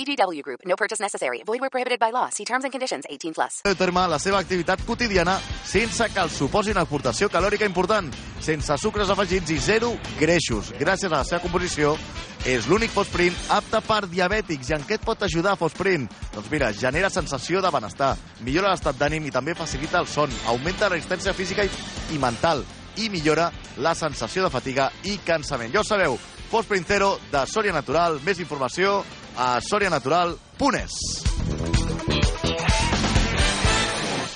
VGW Group. No purchase necessary. Void where prohibited by law. See terms and conditions. 18 plus. terme la seva activitat quotidiana sense que el suposi una aportació calòrica important, sense sucres afegits i zero greixos. Gràcies a la seva composició, és l'únic Fosprint apte per diabètics. I en què et pot ajudar Fosprint? Doncs mira, genera sensació de benestar, millora l'estat d'ànim i també facilita el son, augmenta la resistència física i, i mental i millora la sensació de fatiga i cansament. Ja ho sabeu, Fosprint Zero de Sòria Natural. Més informació a sorianatural.es.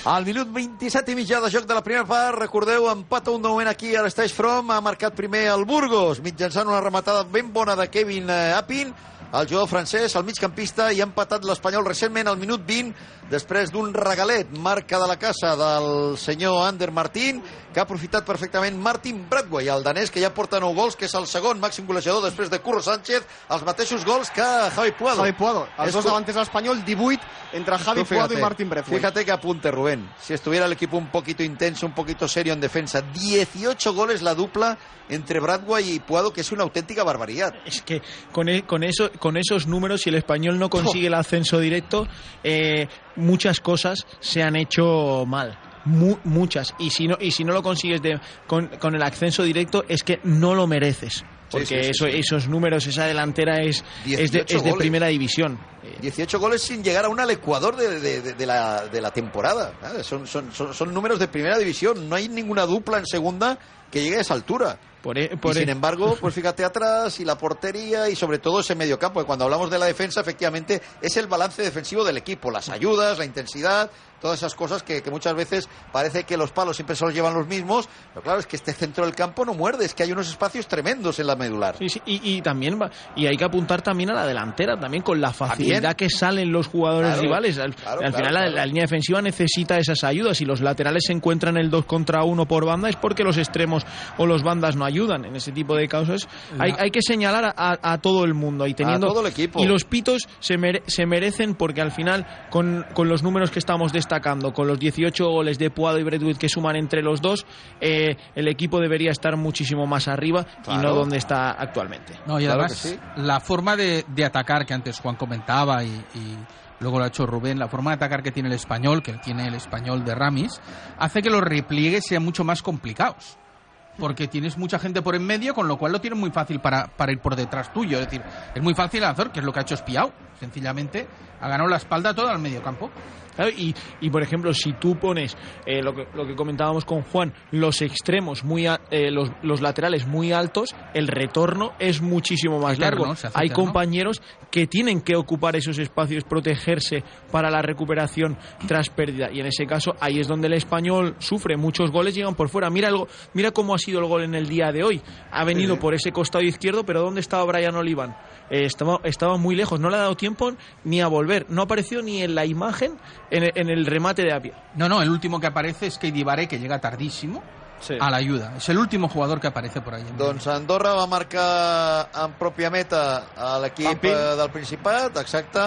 Al minut 27 i mitjà de joc de la primera part, recordeu, empata un de moment aquí a l'Estaix From, ha marcat primer el Burgos, mitjançant una rematada ben bona de Kevin eh, Apin, el jugador francès, el migcampista, i ha empatat l'Espanyol recentment al minut 20, després d'un regalet, marca de la casa del senyor Ander Martín, que ha aprofitat perfectament Martin Bradway, el danès, que ja porta 9 gols, que és el segon màxim golejador després de Curro Sánchez, els mateixos gols que Javi Puado. Javi Puado. Els És dos davanters l'Espanyol, 18 entre Javi Tú Puado fíjate, y Martín Braithwaite. Fíjate que apunte, Rubén. Si estuviera el equipo un poquito intenso, un poquito serio en defensa, 18 goles la dupla entre Bradway y Puado, que es una auténtica barbaridad. Es que con, e- con, eso, con esos números, si el español no consigue el ascenso directo, eh, muchas cosas se han hecho mal. Mu- muchas. Y si no, y si no lo consigues de, con, con el ascenso directo, es que no lo mereces. Porque sí, sí, eso, esos números, esa delantera es, es, de, 18 es de primera división. 18 goles sin llegar aún al Ecuador de, de- de- la, de la temporada. Son, son, son, son números de primera división. No hay ninguna dupla en segunda que llegue a esa altura. Por, e- Y sin e- embargo, pues fíjate atrás y la portería y sobre todo ese mediocampo. que Cuando hablamos de la defensa, efectivamente, es el balance defensivo del equipo. Las ayudas, la intensidad, todas esas cosas que, que muchas veces parece que los palos siempre se los llevan los mismos. Pero claro, es que este centro del campo no muerde. Es que hay unos espacios tremendos en la medular. Sí, sí, y, y también va- y hay que apuntar también a la delantera, también con la facilidad que salen los jugadores Claro, rivales. Al, claro, al final la-. La, línea defensiva necesita esas ayudas y los laterales se encuentran el 2 contra 1 por banda es porque los extremos o los bandas no ayudan. En ese tipo de causas hay, hay que señalar a, a- a todo el mundo y teniendo todo el equipo. y los pitos se, mere- se merecen porque al final con, con los números que estamos destacando, con los 18 goles de Puado y Bradwood que suman entre los dos, eh, el equipo debería estar muchísimo más arriba y no donde está actualmente. No, y además, sí. la forma de, de atacar que antes Juan comentaba y, y luego lo ha hecho Rubén, la forma de atacar que tiene el español, que tiene el español de Ramis, hace que los repliegues sean mucho más complicados. Porque tienes mucha gente por en medio, con lo cual lo tienes muy fácil para, para ir por detrás tuyo. Es decir, es muy fácil lanzar, que es lo que ha hecho Espiao. Sencillamente ha ganado la espalda todo al medio campo. Claro, Y, y, por ejemplo, si tú pones eh, lo, que, lo que comentábamos con Juan, los extremos, muy a- eh, los, los laterales muy altos, el retorno es muchísimo más largo. Hay eterno. compañeros que tienen que ocupar esos espacios, protegerse para la recuperación tras pérdida. Y en ese caso, ahí es donde el español sufre. Muchos goles llegan por fuera. Mira, el, mira cómo ha sido el gol en el día de hoy. Ha venido por ese costado izquierdo, pero ¿dónde estaba Brian Olivan? Eh, estaba, estaba muy lejos, no le ha dado tiempo ni a volver. No apareció ni en la imagen en el, en el remate de Apia. No, no, el último que aparece es Keidi Baré, que llega tardísimo Sí. a la ayuda. Es el último jugador que aparece por ahí. Doncs Andorra va marcar en pròpia meta a l'equip eh, del Principat, exacte,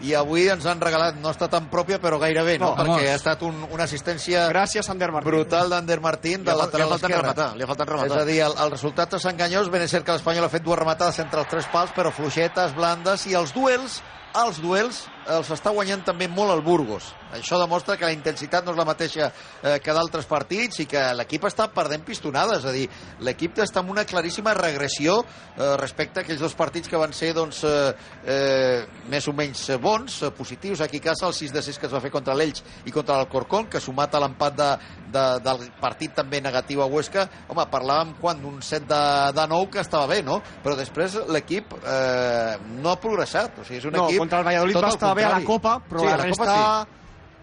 i avui ens han regalat, no està tan pròpia, però gairebé, no? No, Perquè vamos. ha estat un, una assistència Gràcies, Ander Martín. brutal d'Ander Martín, de lateral li ha faltat esquerre. rematar, li ha faltat rematar. És a dir, el, el resultat és enganyós, ben és cert que l'Espanyol ha fet dues rematades entre els tres pals, però fluixetes, blandes, i els duels, els duels, els està guanyant també molt el Burgos. Això demostra que la intensitat no és la mateixa eh, que d'altres partits i que l'equip està perdent pistonades. És a dir, l'equip està en una claríssima regressió eh, respecte a aquells dos partits que van ser doncs, eh, eh, més o menys bons, eh, positius. Aquí a casa el 6 de 6 que es va fer contra l'Elx i contra l'Alcorcón, que sumat a l'empat de, de, del partit també negatiu a Huesca, home, parlàvem quan d'un 7 de, de 9 que estava bé, no? Però després l'equip eh, no ha progressat. O sigui, és un no, equip... contra el Valladolid va estar bé a la. Copa, però sí, la, la resta... Copa sí.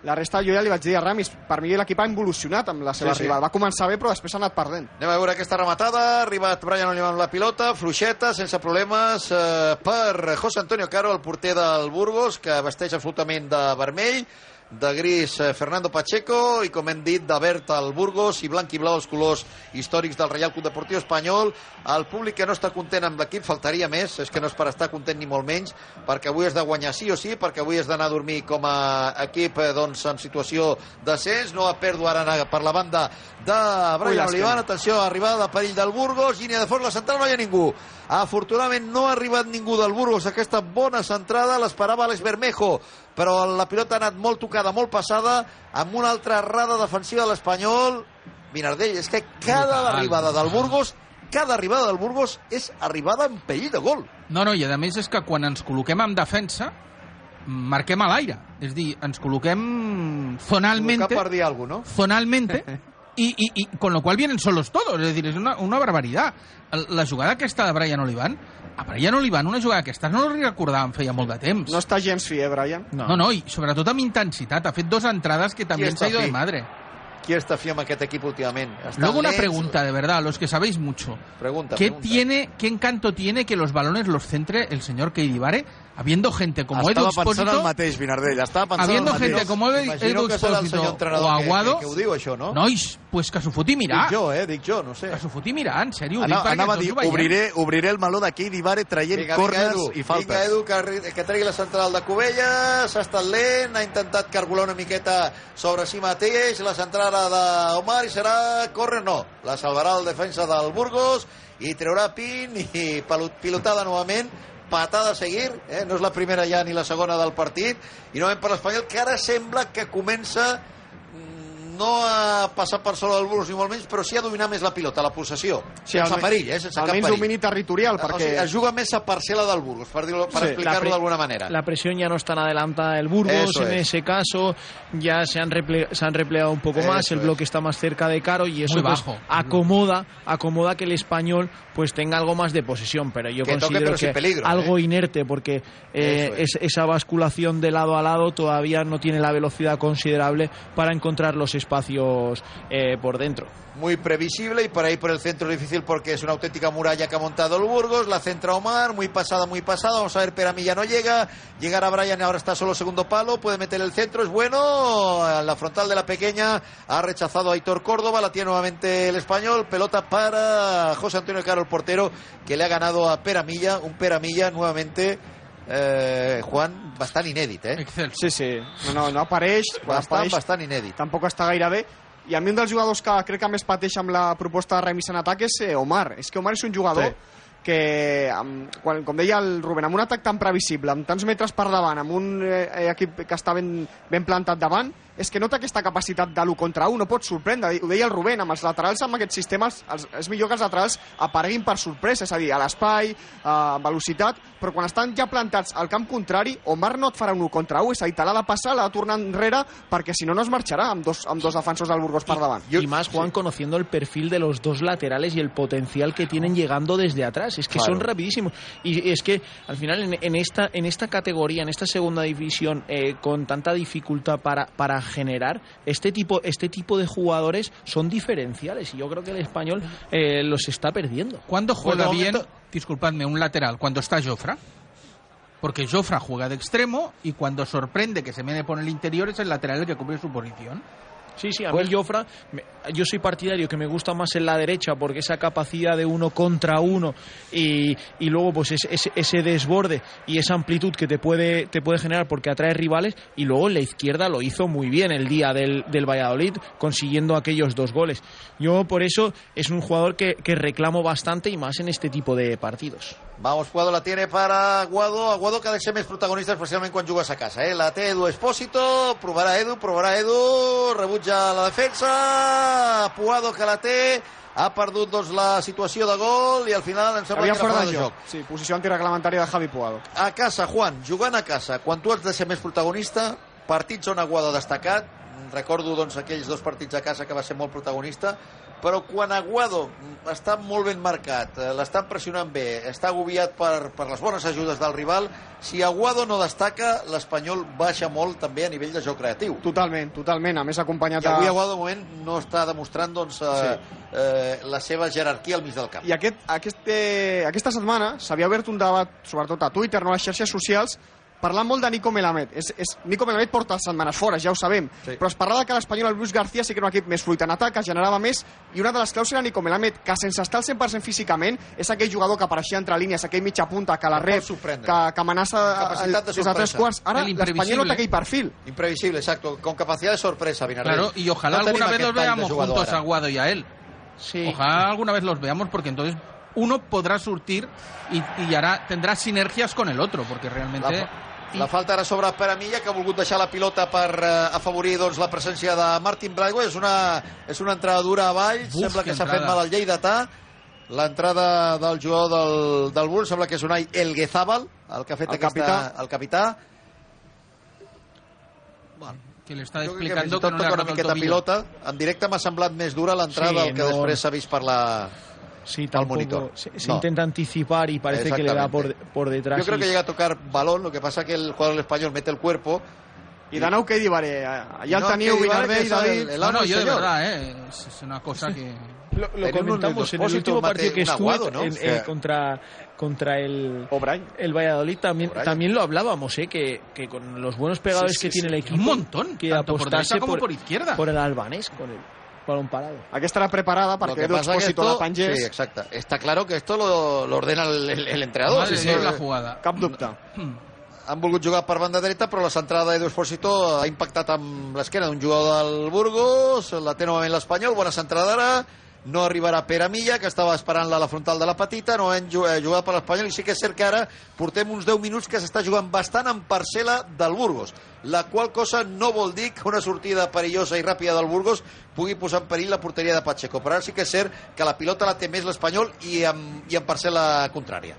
La resta jo ja li vaig dir a Ramis, per mi l'equip ha involucionat amb la seva Sí, sí. rival. Va començar bé, però després ha anat perdent. Anem a veure aquesta rematada. Ha arribat Brian Oliva amb la pilota, fluixeta, sense problemes, eh, per José Antonio Caro, el porter del Burgos, que vesteix absolutament de vermell, de gris eh, Fernando Pacheco i com hem dit de verd el Burgos i blanc i blau els colors històrics del Reial Club Deportiu Espanyol. El públic que no està content amb l'equip faltaria més, és que no és per estar content ni molt menys perquè avui has de guanyar sí o sí perquè avui has d'anar a dormir com a equip eh, doncs, en situació d'ascens. No a pèrdua ara per la banda de Brian. Olivan atenció, arribada de perill del Burgos línia de fons, la central no hi ha ningú. Afortunadament no ha arribat ningú del Burgos aquesta bona centrada, l'esperava Alex Bermejo però la pilota ha anat molt tocada, molt passada, amb una altra errada defensiva de l'Espanyol. Minardell, és que cada Brutal. arribada del Burgos, cada arribada del Burgos és arribada en perill de gol. No, no, i a més és que quan ens col·loquem en defensa, marquem a l'aire. És a dir, ens col·loquem zonalmente, per dir alguna cosa, no? zonalmente, y, y, y con lo cual vienen solos todos. Es decir, es una, una barbaridad. La jugada aquesta de Brian Olivan, a Brian Olivan una jugada d'aquestes no li recordàvem feia molt de temps. No està gens fi, eh, Brian? No, no, i sobretot amb intensitat. Ha fet dos entradas que también se està ha ido de madre. Qui està fi amb aquest equip últimament? Estan Luego una lents? pregunta, de verdad, los que sabéis mucho. Pregunta, ¿Qué pregunta. tiene, qué encanto tiene que los balones los centre el señor Keidibare, habiendo gente como Edu Estava pensant el Expósito, mateix, Vinardell. Estava pensant habiendo el mateix. gente como Edu que Expósito o que, Aguado, que, que ho diu, això, no? nois, pues que s'ho foti mirar. Dic jo, eh? Dic jo, no sé. Que s'ho foti mirar, en sèrio. dic Anava, a dir, obriré, obriré el meló d'aquí d'Ibare traient Vinga, vinga, corners Edu, i faltes. vinga, Edu, que, que tregui la central de Cubelles, ha estat lent, ha intentat cargolar una miqueta sobre si mateix, la centrada d'Omar i serà córrer, no, la salvarà el defensa del Burgos i treurà pin i pilotada novament, patada a seguir, eh? no és la primera ja ni la segona del partit, i novament per l'Espanyol, que ara sembla que comença no a passar per sobre del Burgos ni molt menys, però sí a dominar més la pilota, la possessió, Sí, sense perill, eh? sense cap Almenys perill. domini territorial, O perquè... sigui, es juga més a parcel·la del Burgos, per, dir per Sí, explicar-ho d'alguna manera. La presión ya no es tan adelantada del Burgos Eso en es. ese caso, ya se han, reple- se han replegado un poco más, el es. bloque está más cerca de Caro y eso pues, bajo. acomoda, acomoda que el español pues tenga algo más de posesión, pero yo Que toque, considero pero que peligro, algo ¿eh? inerte porque eh, es- esa basculación de lado a lado todavía no tiene la velocidad considerable para encontrar los espacios eh, por dentro. Muy previsible y por ahí por el centro difícil porque es una auténtica muralla que ha montado el Burgos. La centra Omar, muy pasada, muy pasada. Vamos a ver, Peramilla no llega. Llegará Brian, ahora está solo segundo palo. Puede meter el centro, es bueno. A la frontal de la pequeña ha rechazado a Aitor Córdoba. La tiene nuevamente el español. Pelota para José Antonio Caro, el portero, que le ha ganado a Peramilla. Un Peramilla nuevamente. Eh, Juan, bastant inèdit, eh? Excelso. Sí, sí. No, no, no apareix. Quan Bastant, apareix, bastant inèdit. tampoc està gaire bé. I a mi un dels jugadors que crec que més pateix amb la proposta de Remis en atac és eh, Omar. És que Omar és un jugador Sí. que, amb, quan, com deia el Rubén, amb un atac tan previsible, amb tants metres per davant, amb un eh, equip que està ben, ben plantat davant, és que no té aquesta capacitat de l'1 contra 1, no pot sorprendre. Ho deia el Rubén, amb els laterals, amb aquests sistemes, els, és millor que els laterals apareguin per sorpresa, és a dir, a l'espai, a velocitat, però quan estan ja plantats al camp contrari, Omar no et farà un 1 contra 1, és a dir, te l'ha de passar, l'ha de tornar enrere, perquè si no, no es marxarà amb dos, amb dos defensors del Burgos per davant. y más Juan conociendo el perfil de los dos laterales y el potencial que tienen llegando desde atrás es que Claro. son rapidísimos y es que al final en, en esta en esta categoría en esta segunda división eh, con tanta dificultad para para generar este tipo este tipo de jugadores son diferenciales y yo creo que el español eh, los está perdiendo ¿Cuándo juega Pues de bien, momento- disculpadme, un lateral? Cuando está Jofra. Porque Jofra juega de extremo y cuando sorprende que se mete por el interior es el lateral el que cubre su posición. Sí, sí, a Pues- mí Jofra, me- yo soy partidario que me gusta más en la derecha porque esa capacidad de uno contra uno y, y luego pues ese, ese, ese desborde y esa amplitud que te puede, te puede generar porque atrae rivales y luego la izquierda lo hizo muy bien el día del, del Valladolid consiguiendo aquellos dos goles. Yo por eso es un jugador que, que reclamo bastante y más en este tipo de partidos. Vamos, Puado la tiene para Aguado. Aguado que ha de ser més protagonista, especialment quan jugues a casa. Eh? La té Edu Espósito, provarà Edu, provarà Edu, rebutja la defensa, Puado que la té, ha perdut doncs, la situació de gol i al final em sembla Havia que era fora de joc. Sí, posició antireglamentària de Javi Puado. A casa, Juan, jugant a casa, quan tu has de ser més protagonista, partits on Aguado ha destacat, recordo doncs, aquells dos partits a casa que va ser molt protagonista, però quan Aguado està molt ben marcat, eh, l'estan pressionant bé, està agobiat per, per les bones ajudes del rival, si Aguado no destaca, l'Espanyol baixa molt també a nivell de joc creatiu. Totalment, totalment. A més, acompanyat I avui. Aguado de moment no està demostrant doncs, eh, Sí. eh, la seva jerarquia al mig del camp. I aquest, aquest, eh, aquesta setmana s'havia obert un debat, sobretot a Twitter, no a les xarxes socials, parlant molt de Nico Melamed. És, és, Nico Melamed porta setmanes fora, ja ho sabem, Sí. però es parlava que l'Espanyol, el Luis García, sí que era un equip més fluid en atac, que generava més, i una de les claus era Nico Melamed, que sense estar al 100% físicament, és aquell jugador que apareixia entre línies, aquell mitja punta, que la rep, que, que amenaça de des de tres quarts. Ara El l'Espanyol no té aquell perfil. Imprevisible, exacto, con capacidad de sorpresa, Vinarrés. Claro, y ojalá No alguna vez los veamos juntos ara. a Aguado y a él. Sí. Ojalá alguna vez los veamos porque entonces uno podrá surtir y, y hará, tendrá sinergias con el otro, porque realmente... La, la falta ara sobre Peramilla, que ha volgut deixar la pilota per eh, afavorir doncs, la presència de Martin Braithwaite. És una, és una entrada dura a Valls, Buf, sembla que que s'ha fet mal al Lleidatà. L'entrada del jugador del, del Bull sembla que és Unai Elguezábal, el que ha fet El aquesta, capità. el capità. que crec que fins i explicando que tot no toca ha una miqueta pilota. En directe m'ha semblat més dura l'entrada Sí, del que no. després s'ha vist per la... Sí, al tampoco. monitor. Se, se No. intenta anticipar y parece que le da por, por detrás. Yo creo y- que llega a tocar balón, lo que pasa que el jugador español mete el cuerpo. Nou, què divaré? Allà el No, teniu, que és el- David... el No, no, y yo de verdad, ¿eh? es, una cosa que... Lo, lo comentamos en el último partido que un estuve aguado, ¿no? en- O sea- en- contra, contra el, el Valladolid. También, también lo hablábamos, ¿eh? que, que con los buenos pegadores Sí, sí, que tiene sí. el equipo. Un montón, que tanto por derecha como por izquierda. Por el albanés, con el balón parado. Aquesta era preparada Lo perquè que que Expósito esto, la pengés. sí, exacto. Está claro que esto lo, lo ordena el, el- el entrenador. Madre Sí, sí. La jugada. Cap dubte. Han volgut jugar per banda dreta, però la centrada d'Edu Espósito ha impactat amb l'esquena d'un jugador del Burgos, la té novament l'Espanyol, bona centrada ara, no arribarà Pere Milla, que estava esperant-la a la frontal de la petita, no hem eh, jugat per l'Espanyol, i sí que és cert que ara portem uns 10 minuts que s'està jugant bastant en parcel·la del Burgos, la qual cosa no vol dir que una sortida perillosa i ràpida del Burgos pugui posar en perill la porteria de Pacheco, però ara sí que és cert que la pilota la té més l'Espanyol i en, i en parcel·la contrària.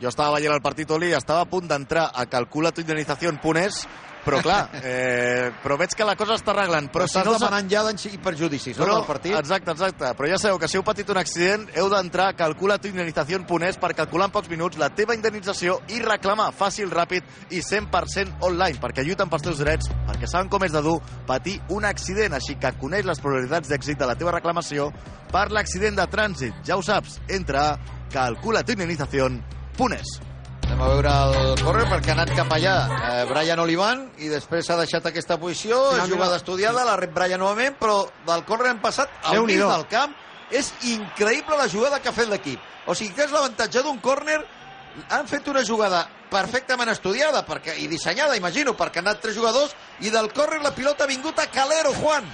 Jo estava veient el partit Oli, estava a punt d'entrar a calcula tu indemnització.es, però clar, eh, però veig que la cosa està arreglant. Però Però si si no demanant ja i perjudicis, no, No, del partit? Exacte, exacte. Però ja sabeu que si heu patit un accident heu d'entrar a calcula tu indemnització.es per calcular en pocs minuts la teva indemnització i reclamar fàcil, ràpid i 100% online perquè lluiten pels teus drets, perquè saben com és de dur patir un accident, així que coneix les probabilitats d'èxit de la teva reclamació per l'accident de trànsit. Ja ho saps, entra a calcula tu indemnització.es. Anem a veure el córrer perquè ha anat cap allà eh, Brian Olivan i després s'ha deixat aquesta posició, és jugada estudiada, la rep Brian novament, però del córrer hem passat al mig del camp. És increïble la jugada que ha fet l'equip. O sigui que és l'avantatge d'un córner han fet una jugada perfectament estudiada perquè, i dissenyada, imagino, perquè han anat tres jugadors i del córner la pilota ha vingut a Calero, Juan.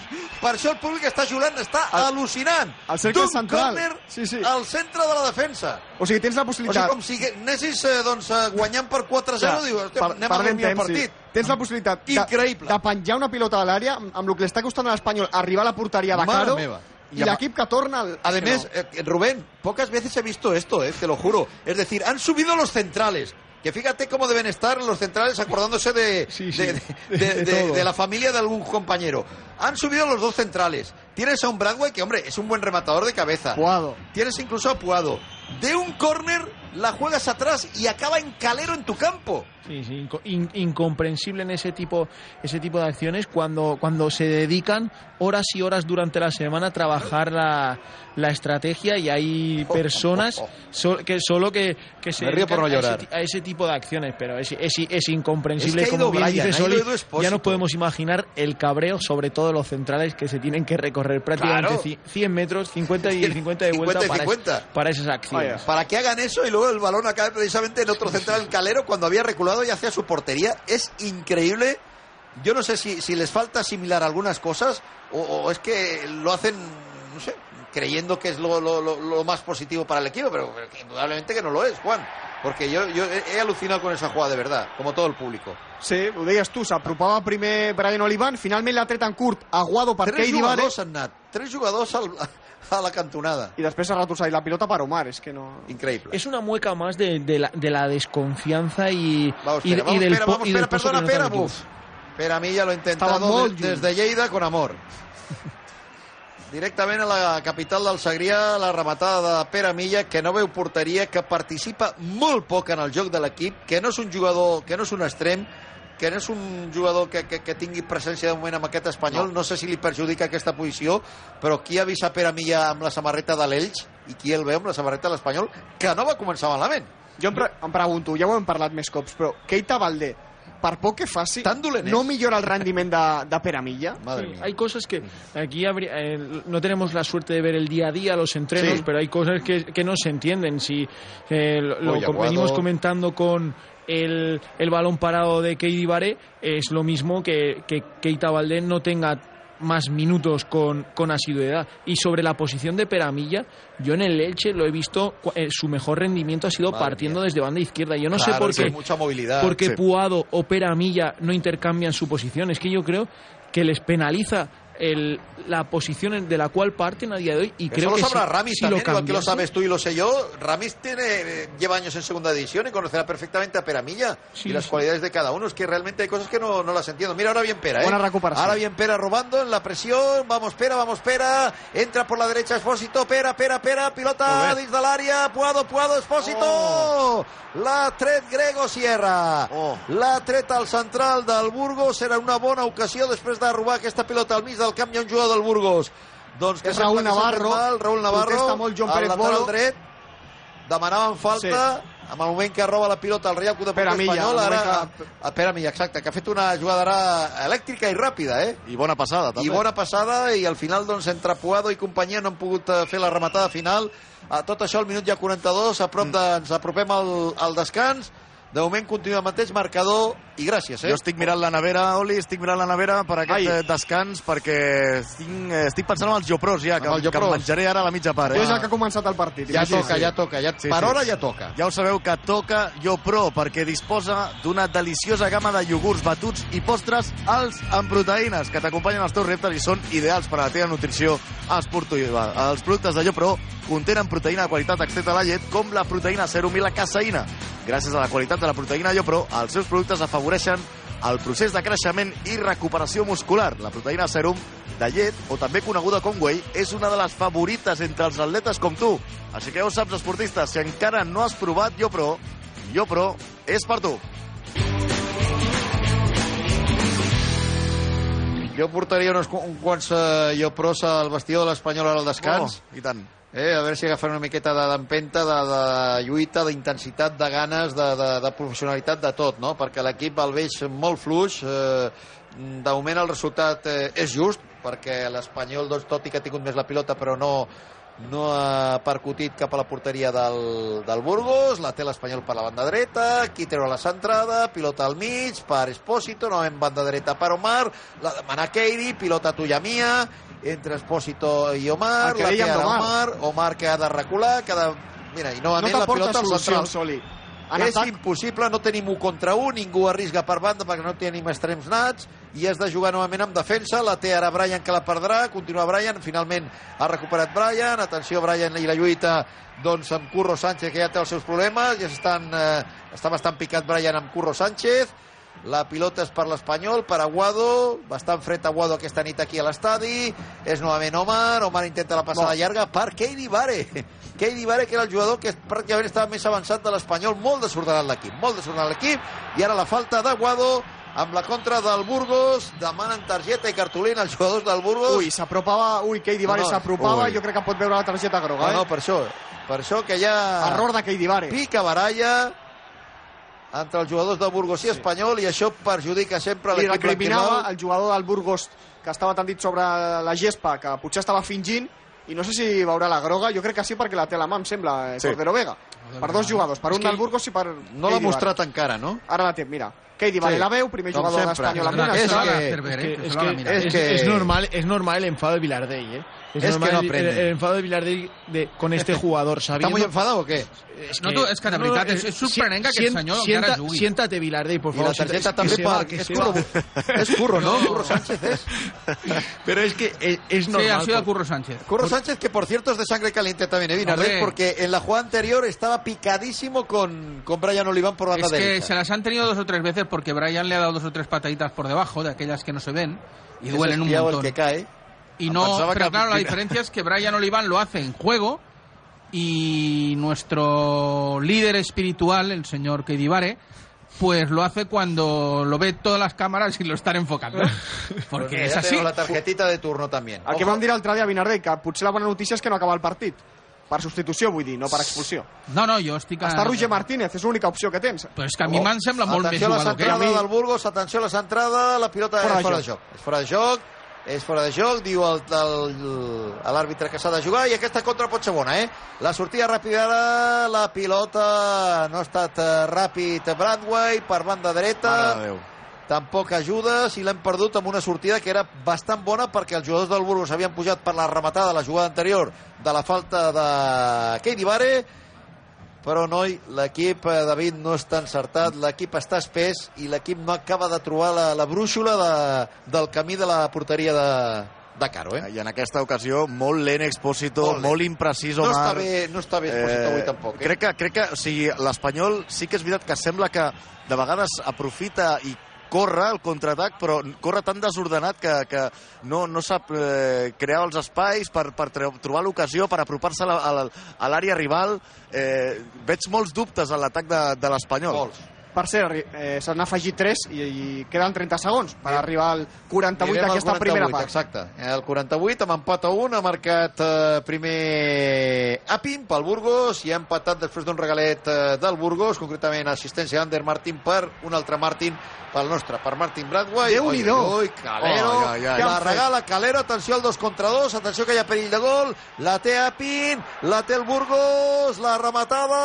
Per això el públic està julant, està El- al·lucinant. el cercle D'un central. Sí, sí. al centre de la defensa. O sigui, tens la O sigui, possibilitat... com si anessis eh, doncs, eh, guanyant per 4-0, Clar, dius, "Hòstia, per- anem a dormir el temps, sí. partit. Tens la possibilitat de, Increïble. de penjar una pilota de l'àrea amb, amb el que li està costant a l'Espanyol arribar a la porteria de Mare Caro meva. l'equip que torna... Al... Además, no. eh, Rubén, pocas veces he visto esto, eh, te lo juro. Es decir, han subido los centrales. Que fíjate cómo deben estar los centrales acordándose de, Sí, sí. la familia de algún compañero. Han subido los dos centrales. Tienes a un Bradway que, hombre, es un buen rematador de cabeza. Puado. Tienes incluso a Puado. De un córner la juegas atrás y acaba en calero en tu campo. Sí, sí, inco- in- incomprensible en ese tipo, ese tipo de acciones cuando, cuando se dedican horas y horas durante la semana a trabajar la, la estrategia y hay personas so- que solo que, que se dedican no a, ese, a ese tipo de acciones, pero es, es, es incomprensible. Es que como bien Brian, dice Soli, ya nos podemos imaginar el cabreo, sobre todo los centrales que se tienen que recorrer prácticamente Claro. ci- 100 metros, 50 y 50 de 50 vuelta y para, 50. es- para esas acciones. Para que hagan eso y luego el balón acabe precisamente en otro central en Calero cuando había reculado y hacia su portería. Es increíble. Yo no sé si, si les falta asimilar algunas cosas o, o es que lo hacen, no sé, creyendo que es lo, lo- lo- lo más positivo para el equipo, pero, pero que indudablemente que no lo es, Juan. Porque yo, yo he, alucinado con esa jugada de verdad, como todo el público. Sí, ho deies tu, s'apropava primer Brian Olivan, finalment l'ha tret en curt, aguado per Tres Keidi Vare, jugadors anat, tres jugadors al, a la cantonada. i després s'ha retorçat la pilota per Omar, és que no... Increíble. Es una mueca más de, de la, de la desconfianza y, Vamos, y, espera, y vamos, del, espera, vamos, y del espera, perdona, nos da el Pera, equipo. buf. Pera Milla lo ha intentado Estaba molt de- Lleida con amor. Directament a la capital del Segrià, la rematada de Pere Milla, que no veu porteria, que participa molt poc en el joc de l'equip, que no és un jugador, que no és un extrem, que no és un jugador que, que, que tingui presència de moment amb aquest espanyol, no. no sé si li perjudica aquesta posició, però qui ha vist a Pere Milla amb la samarreta de l'Elx i qui el veu amb la samarreta de l'Espanyol, que no va començar malament. Jo em, pre em pregunto, ja ho hem parlat més cops, però Keita Valdé, per poc que faci, Tan dolent no és. millora el rendiment de, de Pere Milla? Madre Sí, mía. hay cosas que aquí habría- eh, no tenemos la suerte de ver el día a día los entrenos, Sí. pero hay cosas que, que no se entienden. Si eh, lo, Oye, venimos comentando con el, el balón parado de Keidi Baré, es lo mismo que, que Keita Valdés no tenga más minutos con, con asiduidad. Y sobre la posición de Peramilla, yo en el Elche lo he visto, eh, su mejor rendimiento ha sido Madre partiendo mía. desde banda izquierda. Yo no sé por qué. mucha movilidad. porque Sí. Puado o Peramilla no intercambian su posición. Es que yo creo que les penaliza el, la posición de la cual parten a día de hoy y creo Eso que lo sabrá si- Ramis si también, lo igual que lo sabes tú y lo sé yo. Ramis tiene, eh, lleva años en segunda división y conocerá perfectamente a Peramilla Sí, y las sí. cualidades de cada uno. Es que realmente hay cosas que no, no las entiendo. Mira, ahora bien Pera, ¿eh? Buena recuperación. Ahora bien Pera robando en la presión. Vamos Pera, vamos Pera. Entra por la derecha Espósito. Pera, Pera, Pera. Pilota dins de l'àrea. Puado, Puado, Espósito. L'ha tret Grego Sierra. Oh. L'ha tret al central del Burgos. Era una bona ocasió després de robar aquesta pilota al mig del camp. Hi ha un jugador del Burgos. Doncs que És Raúl que Navarro. Mal, Raúl Navarro, Protesta molt Joan Pérez lateral Bolo. dret. Demanaven falta. En el moment que roba la pilota al Real Club de Pere Porter Milla, Espanyol, ara... moment A, a Pere Milla, exacte, que ha fet una jugada ara elèctrica i ràpida, eh? I bona passada, també. I bona passada, i al final, doncs, entre Puado i companyia no han pogut eh, fer la rematada final. A tot això, al minut ja 42, a prop de, ens apropem al, al descans. De moment continua el mateix marcador i gràcies, eh? Jo estic mirant la nevera, Oli, estic mirant la nevera per aquest Ai. eh, descans perquè estic, eh, estic pensant en els Jopros ja, que, Amb el que em menjaré ara a la mitja part. Eh? és el que ha començat el partit. Ja toca, ja toca. Ja, Sí, per sí. hora ja toca. Ja ho sabeu que toca Jopro perquè disposa d'una deliciosa gamma de iogurts batuts i postres alts en proteïnes que t'acompanyen als teus reptes i són ideals per a la teva nutrició esportiva. Els productes de Jopro contenen proteïna de qualitat extreta de la llet com la proteïna serum i la caseïna. Gràcies a la qualitat de la proteïna Jopro, els seus productes afavoreixen el procés de creixement i recuperació muscular. La proteïna serum de llet, o també coneguda com whey, és una de les favorites entre els atletes com tu. Així que ja ho saps, esportistes, si encara no has provat YoPro, YoPro és per tu. Jo portaria uns, uns quants eh, jo pros al vestidor de l'Espanyol al descans. Oh, I tant. Eh, a veure si agafen una miqueta de- d'empenta, de, de lluita, d'intensitat, de ganes, de, de, de professionalitat, de tot, no? Perquè l'equip el veig molt fluix. Eh, de moment el resultat eh, és just, perquè l'Espanyol, doncs, tot i que ha tingut més la pilota, però no, no ha percutit cap a la porteria del, del Burgos, la té l'Espanyol per la banda dreta, aquí treure la centrada, pilota al mig, per Espósito, no en banda dreta per Omar, la demana Keiri, pilota tuya mia, entre Espósito i Omar, que la té. Omar, Omar que ha de recular, que ha de... Mira, i No novament la t'aporta pilota al central. Soli. En és atac, impossible, no tenim un contra un, ningú arrisca per banda perquè no tenim extrems nats i has de jugar novament amb defensa, la té ara Brian que la perdrà, continua Brian, finalment ha recuperat Brian, atenció Brian i la lluita doncs amb Curro Sánchez que ja té els seus problemes, ja estan, eh, està bastant picat Brian amb Curro Sánchez, la pilota és per l'Espanyol, per Aguado, bastant fred Aguado aquesta nit aquí a l'estadi, és novament Omar, Omar intenta la passada No. llarga per Keidi Vare. Keidi Vare, que era el jugador que pràcticament estava més avançat de l'Espanyol, molt desordenat l'equip, molt desordenat l'equip, i ara la falta d'Aguado amb la contra del Burgos, demanen targeta i cartolina als jugadors del Burgos. ui, s'apropava, ui, Keidi Vare No, no, s'apropava, jo crec que pot veure la targeta groga, no, eh? no, per això, per això que ha Error de Keidi Vare. pica baralla entre els jugadors de Burgos i Espanyol i això perjudica sempre l'equip recriminava blanquiblau. el jugador del Burgos que estava tendit sobre la gespa, que potser estava fingint, i no sé si veurà la groga, jo crec que sí perquè la té a la mà, em sembla, eh, Sí. Cordero Vega. Per dos jugadors, per És un del Burgos i per No l'ha mostrat encara, no? Ara la té, mira. Keidi Vare Sí. la veu, primer jugador d'Espanyol amb És que- estrada. que- ¿eh? que, es normal, es normal el enfado de Vilardell, ¿eh? Es, Es normal que no el- aprende. El, el enfado de Vilardell de, con este jugador, sabiendo... ¿Está muy enfadado o qué? És No, tu- és que de veritat, és- és sorprenent que aquest senyor encara sienta, jugui. Siéntate, Vilardell, por I favor. la targeta sienta- també que per... que És curro, és curro, no? Curro Sánchez és. Pero es que es, es Sí, normal. ha sido por- Curro Sánchez. Curro Sánchez, que por cierto es de sangre caliente también, ¿eh? Hombre. Porque en la jugada anterior estaba picadísimo con, con Brian Oliván por banda Es que derecha. se las han tenido dos o tres veces porque Brian le ha dado dos o tres pataditas por debajo, de aquellas que no se ven, y Es duelen un montón. el que cae. Y Ah, no, pensaba pero que- claro, la diferencia es que Brian Oliván lo hace en juego y nuestro líder espiritual, el señor Kedivare, pues lo hace cuando lo ve todas las cámaras y lo están enfocando. Porque Pues es así. tengo la tarjetita de turno también. El que vam dir l'altre dia a Vinardell, que potser la bona notícia és que no acaba el partit. Per substitució, vull dir, no per expulsió. No, no, jo estic... a- Està Roger Martínez, és l'única opció que tens. Però és que a mi me'n sembla molt més Atenció a la jugador que centrada ell. del Burgos, atenció a la centrada, la pilota Fora és de fora de joc. joc. És fora de joc, és fora de joc, diu l'àrbitre que s'ha de jugar i aquesta contra pot ser bona, eh? La sortida ràpida ara, la pilota no ha estat eh, ràpid Bradway per banda dreta, tampoc ajudes i l'hem perdut amb una sortida que era bastant bona perquè els jugadors del Burgos havien pujat per la rematada de la jugada anterior de la falta de Keidi Vare però noi, l'equip, eh, David, no està encertat, l'equip està espès i l'equip no acaba de trobar la, la brúixola de, del camí de la porteria de, de Caro, eh? I en aquesta ocasió, molt lent Expósito, Molt molt, lent. molt imprecís, No Omar. està bé, no està bé Expósito avui tampoc, eh? Crec que, crec que o sigui, l'Espanyol sí que és veritat que sembla que de vegades aprofita i corre el contraatac, però corre tan desordenat que, que no, no sap eh, crear els espais per, per trobar l'ocasió, per apropar-se a l'àrea rival. Eh, veig molts dubtes en l'atac de, de l'Espanyol. Molts. Per cert, eh, s'han afegit 3 i, i queden 30 segons per arribar al 48 Anirem al d'aquesta 48, primera part. Exacte. El 48 amb empat a 1 ha marcat eh, primer Apim pel Burgos i ha empatat després d'un regalet eh, del Burgos, concretament assistència d'Ander Martin per un altre Martin pel nostre, per Martin Bradway. Déu-n'hi-do. Oi, oi, Calero. Oi, oi, oi. La regala Calero, atenció al 2 contra 2, atenció que hi ha perill de gol, la té Apin, la té el Burgos, la rematada,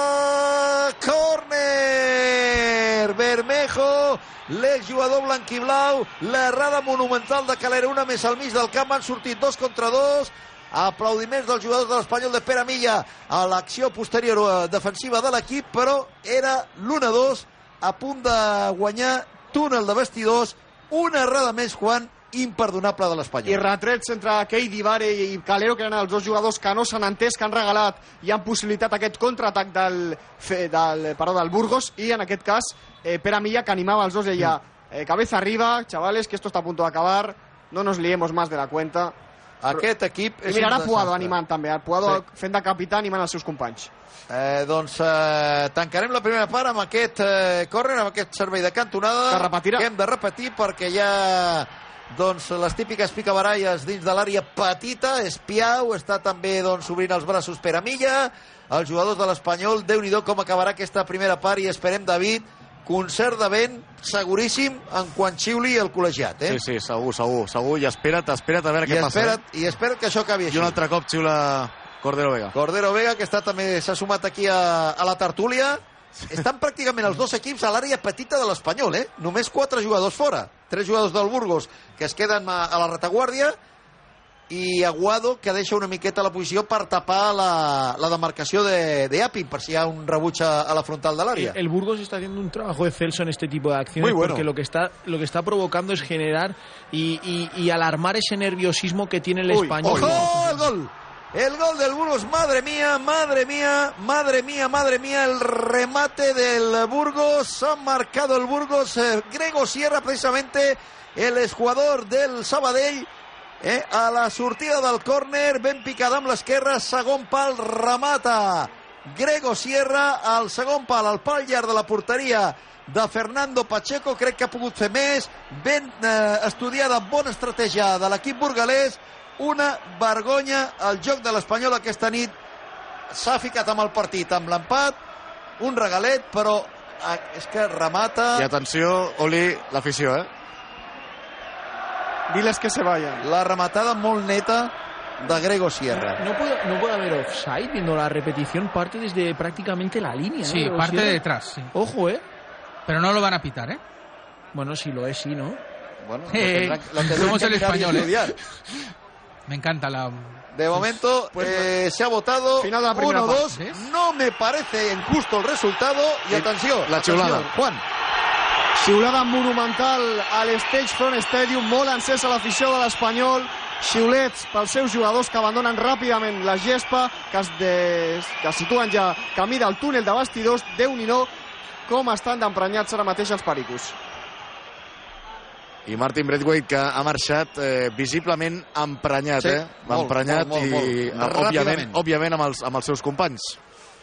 córner, Bermejo, l'exjugador blanquiblau, l'errada monumental de Calero, una més al mig del camp, han sortit dos contra dos, aplaudiments dels jugadors de l'Espanyol de Pere Milla a l'acció posterior eh, defensiva de l'equip, però era l'1-2 a punt de guanyar túnel de vestidors, una errada més, Juan, imperdonable de I l'Espanyol. retrets entre Keidi Vare i Calero, que eren els dos jugadors que no s'han entès, que han regalat i han possibilitat aquest contraatac del, del, perdó, del Burgos, i en aquest cas eh, Pere Milla, que animava els dos, deia eh, cabeza arriba, chavales, que esto está a punto de acabar, no nos liemos más de la cuenta. Aquest equip I és mira, un ara Puado animant també, el Puado Sí. fent de capità animant els seus companys. Eh, doncs eh, tancarem la primera part amb aquest eh, córner, amb aquest servei de cantonada Que repetirà. que hem de repetir perquè ha doncs, les típiques picabaralles dins de l'àrea petita, Espiau està també doncs, obrint els braços per a Milla els jugadors de l'Espanyol, déu nhi com acabarà aquesta primera part i esperem, David concert de vent seguríssim en quan xiuli el col·legiat eh? Sí, sí, segur, segur, segur. I espera't, espera't a veure I, què passa. espera't, I espera't que això acabi eh? així I un altre cop xiula Cordero Vega. Cordero Vega, que està també s'ha sumat aquí a, a la tertúlia. Estan pràcticament els dos equips a l'àrea petita de l'Espanyol, eh? Només quatre jugadors fora. Tres jugadors del Burgos que es queden a, a la retaguardia i Aguado que deixa una miqueta la posició per tapar la, la demarcació de, de Api per si hi ha un rebuig a, a la frontal de El, l'àrea. el Burgos está haciendo un trabajo excelso en este tipo de acciones bueno. porque lo que está lo que está provocando es generar y, y- y alarmar ese nerviosismo que tiene el Uy, español. ¡Ojo! El gol. El gol del Burgos, madre mía, madre mía, madre mía, madre mía, el remate del Burgos, ha marcado el Burgos, eh, Grego Sierra precisamente, el exjugador del Sabadell, eh, a la sortida del córner, ben picada amb l'esquerra, pal, remata. Grego Sierra, al segon pal, al pal de la porteria de Fernando Pacheco, crec que ha pogut fer més, ben eh, estudiada, bona estratègia de l'equip burgalès, una vergonya el joc de l'Espanyol aquesta nit s'ha ficat amb el partit amb l'empat un regalet però ah, és que remata I atenció, Oli, l'afició, eh? Diles que se vayan. la rematada molt neta de Grego Sierra No puede, no puede haber offside viendo la repetición, parte desde prácticamente la línea. Sí, ¿no? parte Sierra. de detrás, sí. Ojo, ¿eh? Pero no lo van a pitar, ¿eh? Bueno, si lo es, sí, ¿no? bueno, lo Eh, tendrán- lo tendrán somos que el español, ¿eh? Me encanta la... De momento eh, se ha votado Final de la primera 1-2. part. No me parece injusto el resultado. Y atenció, la atenció, xiulada. Juan. Xiulada monumental a l'Stage Front Stadium, molt encesa l'afició de l'Espanyol, xiulets pels seus jugadors que abandonen ràpidament la gespa, que es, des... que es situen ja camí del túnel de vestidors, déu nhi com estan d'emprenyats ara mateix els pericos. I Martin Braithwaite, que ha marxat eh, visiblement emprenyat, Sí, eh? molt, emprenyat molt, molt, i, molt. òbviament, Ràpidament. òbviament amb, els, amb els seus companys.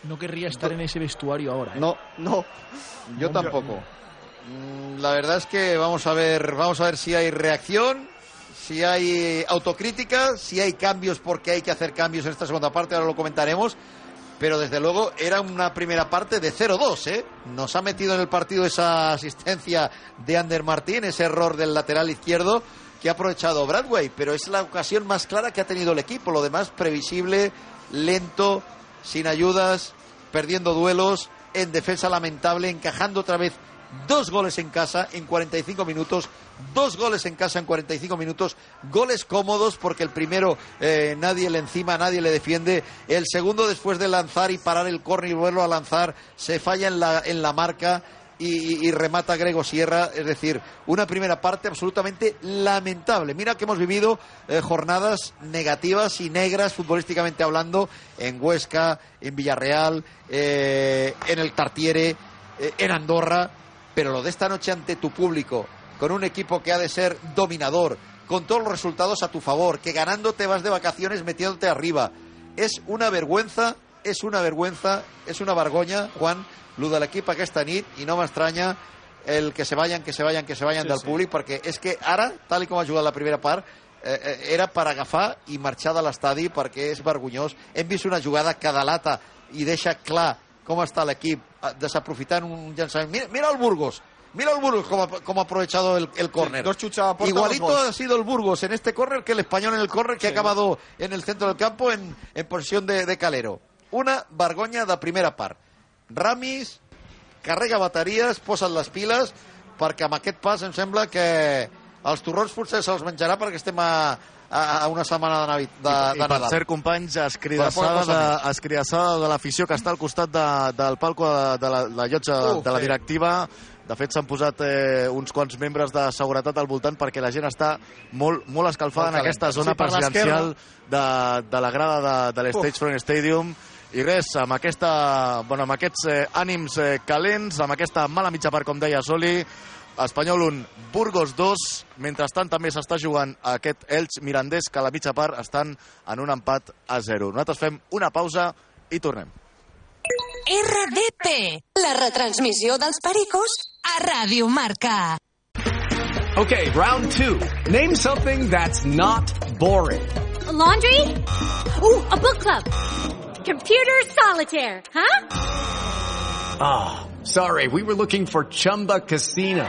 No querría estar en ese vestuario ahora. ¿eh? No, No, yo tampoco. Mm, La verdad es que vamos a ver, vamos a ver si hay reacción, si hay autocrítica, si hay cambios porque hay que hacer cambios en esta segunda parte, ahora lo comentaremos. Pero desde luego era una primera parte de 0-2, ¿eh? Nos ha metido en el partido esa asistencia de Ander Martín, ese error del lateral izquierdo que ha aprovechado Bradway, pero es la ocasión más clara que ha tenido el equipo. Lo demás previsible, lento, sin ayudas, perdiendo duelos, en defensa lamentable, encajando otra vez dos goles en casa en 45 minutos, dos goles en casa en 45 minutos, goles cómodos porque el primero eh, nadie le encima, nadie le defiende, el segundo después de lanzar y parar el córner y volverlo a lanzar, se falla en la, en la marca y, remata Grego Sierra, es decir, una primera parte absolutamente lamentable. Mira que hemos vivido eh, jornadas negativas y negras futbolísticamente hablando en Huesca, en Villarreal, eh, en el Tartiere, en Andorra, pero lo de esta noche ante tu público, con un equipo que ha de ser dominador, con todos los resultados a tu favor, que ganando te vas de vacaciones metiéndote arriba, és una vergüenza, és una vergüenza, és una vergonya, Juan, lo de l'equip aquesta nit, i no m'estranya el que se vayan, que se vayan, que se vayan Sí, del sí. públic, perquè és que ara, tal com ha jugat la primera part, eh, eh, era per agafar i marxar de l'estadi perquè és vergonyós. Hem vist una jugada que delata i deixa clar com està l'equip eh, desaprofitant un llançament. Mira, mira el Burgos, mira el Burgos ha, com ha aprovechado el, el córner. porta, Igualito ha sido el Burgos en este córner que el español en el córner que ha acabado en el centro del campo en, en posición de, de Calero. Una vergonya de primera part. Ramis carrega bateries, posa't les piles, perquè amb aquest pas em sembla que els torrons potser se'ls menjarà perquè estem a, a, a una setmana de, Navi, de, I, de per Nadal. cert, companys, Per escridassada de, escridassada de l'afició que està al costat de, del palco de, de la, la llotja Uh, de la sí. De fet, s'han posat eh, uns quants membres de seguretat al voltant perquè la gent està molt, molt escalfada Molt en aquesta zona Sí, presidencial de, de la grada de, de l'Stage Front Stadium. I res, amb, aquesta, bueno, amb aquests eh, ànims eh, calents, amb aquesta mala mitja part, com deia Soli, Espanyol 1, Burgos 2, mentrestant també s'està jugant aquest Elx Mirandés, que a la mitja part estan en un empat a 0. Nosaltres fem una pausa i tornem. RDP, la retransmissió dels pericos a Ràdio Marca. Okay, round two. Name something that's not boring. A laundry? Ooh, a book club. Computer solitaire, huh? Ah, sorry, we were looking for Chumba Casino.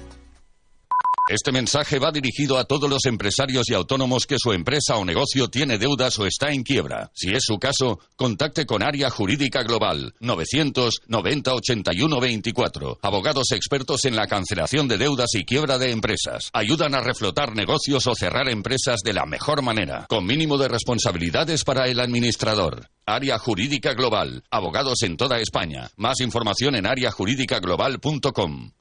Este mensaje va dirigido a todos los empresarios y autónomos que su empresa o negocio tiene deudas o está en quiebra. Si es su caso, contacte con Área Jurídica Global 990 81 24. Abogados expertos en la cancelación de deudas y quiebra de empresas. Ayudan a reflotar negocios o cerrar empresas de la mejor manera, con mínimo de responsabilidades para el administrador. Área Jurídica Global. Abogados en toda España. Más información en areajurídicaglobal.com.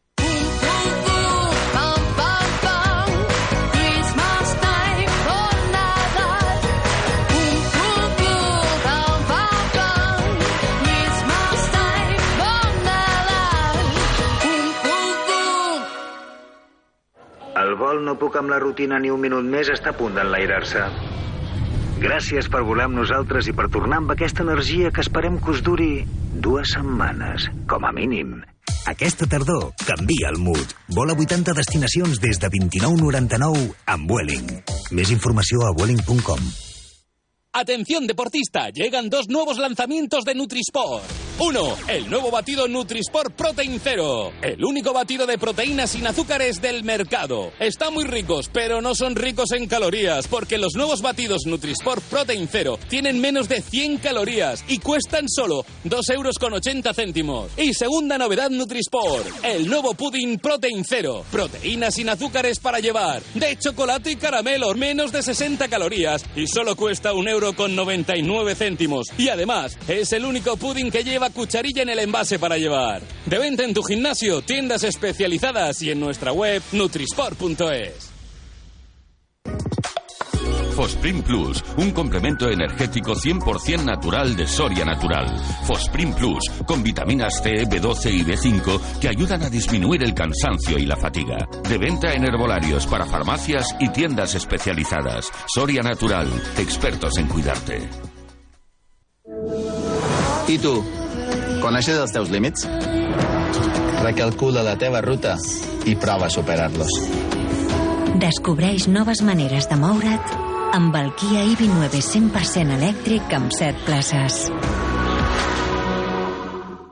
El vol no puc amb la rutina ni un minut més està a punt d'enlairar-se. Gràcies per volar amb nosaltres i per tornar amb aquesta energia que esperem que us duri dues setmanes, com a mínim. Aquesta tardor canvia el mood. Vola 80 destinacions des de 29,99 amb Vueling. Més informació a vueling.com. Atención deportista, llegan dos nuevos lanzamientos de Nutrisport. Uno, el nuevo batido Nutrisport Protein Zero, el único batido de proteínas sin azúcares del mercado. Están muy ricos, pero no son ricos en calorías, porque los nuevos batidos Nutrisport Protein Zero tienen menos de 100 calorías y cuestan solo 2 euros con 80 céntimos. Y segunda novedad Nutrisport, el nuevo pudding Protein Zero, proteínas sin azúcares para llevar, de chocolate y caramelo, menos de 60 calorías y solo cuesta un euro con 99 céntimos. Y además, es el único pudding que lleva cucharilla en el envase para llevar. De venta en tu gimnasio, tiendas especializadas y en nuestra web nutrisport.es. Fosprin Plus, un complemento energético 100% natural de Soria Natural. Fosprin Plus, con vitaminas C, B12 y B5 que ayudan a disminuir el cansancio y la fatiga. De venta en herbolarios para farmacias y tiendas especializadas. Soria Natural, expertos en cuidarte. I tu, coneixes els teus límits? Recalcula la teva ruta i prova a superar-los. Descobreix noves maneres de moure't amb el Kia EV9 100% elèctric amb 7 places.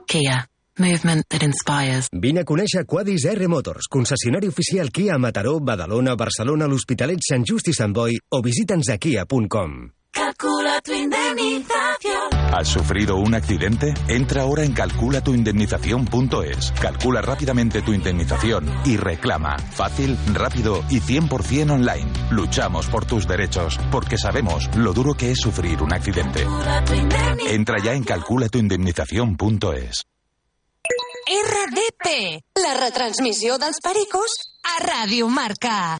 Kia. Movement that inspires. Vine a conèixer Quadis R Motors, concessionari oficial Kia a Mataró, Badalona, Barcelona, l'Hospitalet, Sant Just i Sant Boi o visita'ns a kia.com. Calcula tu indemnización. ¿Has sufrido un accidente? Entra ahora en calculatuindemnización.es. Calcula rápidamente tu indemnización y reclama. Fácil, rápido y 100% online. Luchamos por tus derechos porque sabemos lo duro que es sufrir un accidente. Entra ya en calculatuindemnización.es. RDP, la retransmissió dels pericos a Ràdio Marca.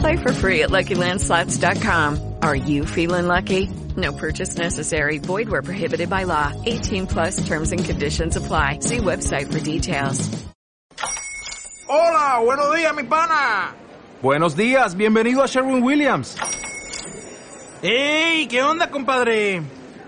Play for free at LuckyLandSlots.com. Are you feeling lucky? No purchase necessary. Void where prohibited by law. 18 plus terms and conditions apply. See website for details. Hola, buenos días, mi pana. Buenos días, bienvenido a Sherwin Williams. ¡Ey! ¿Qué onda, compadre?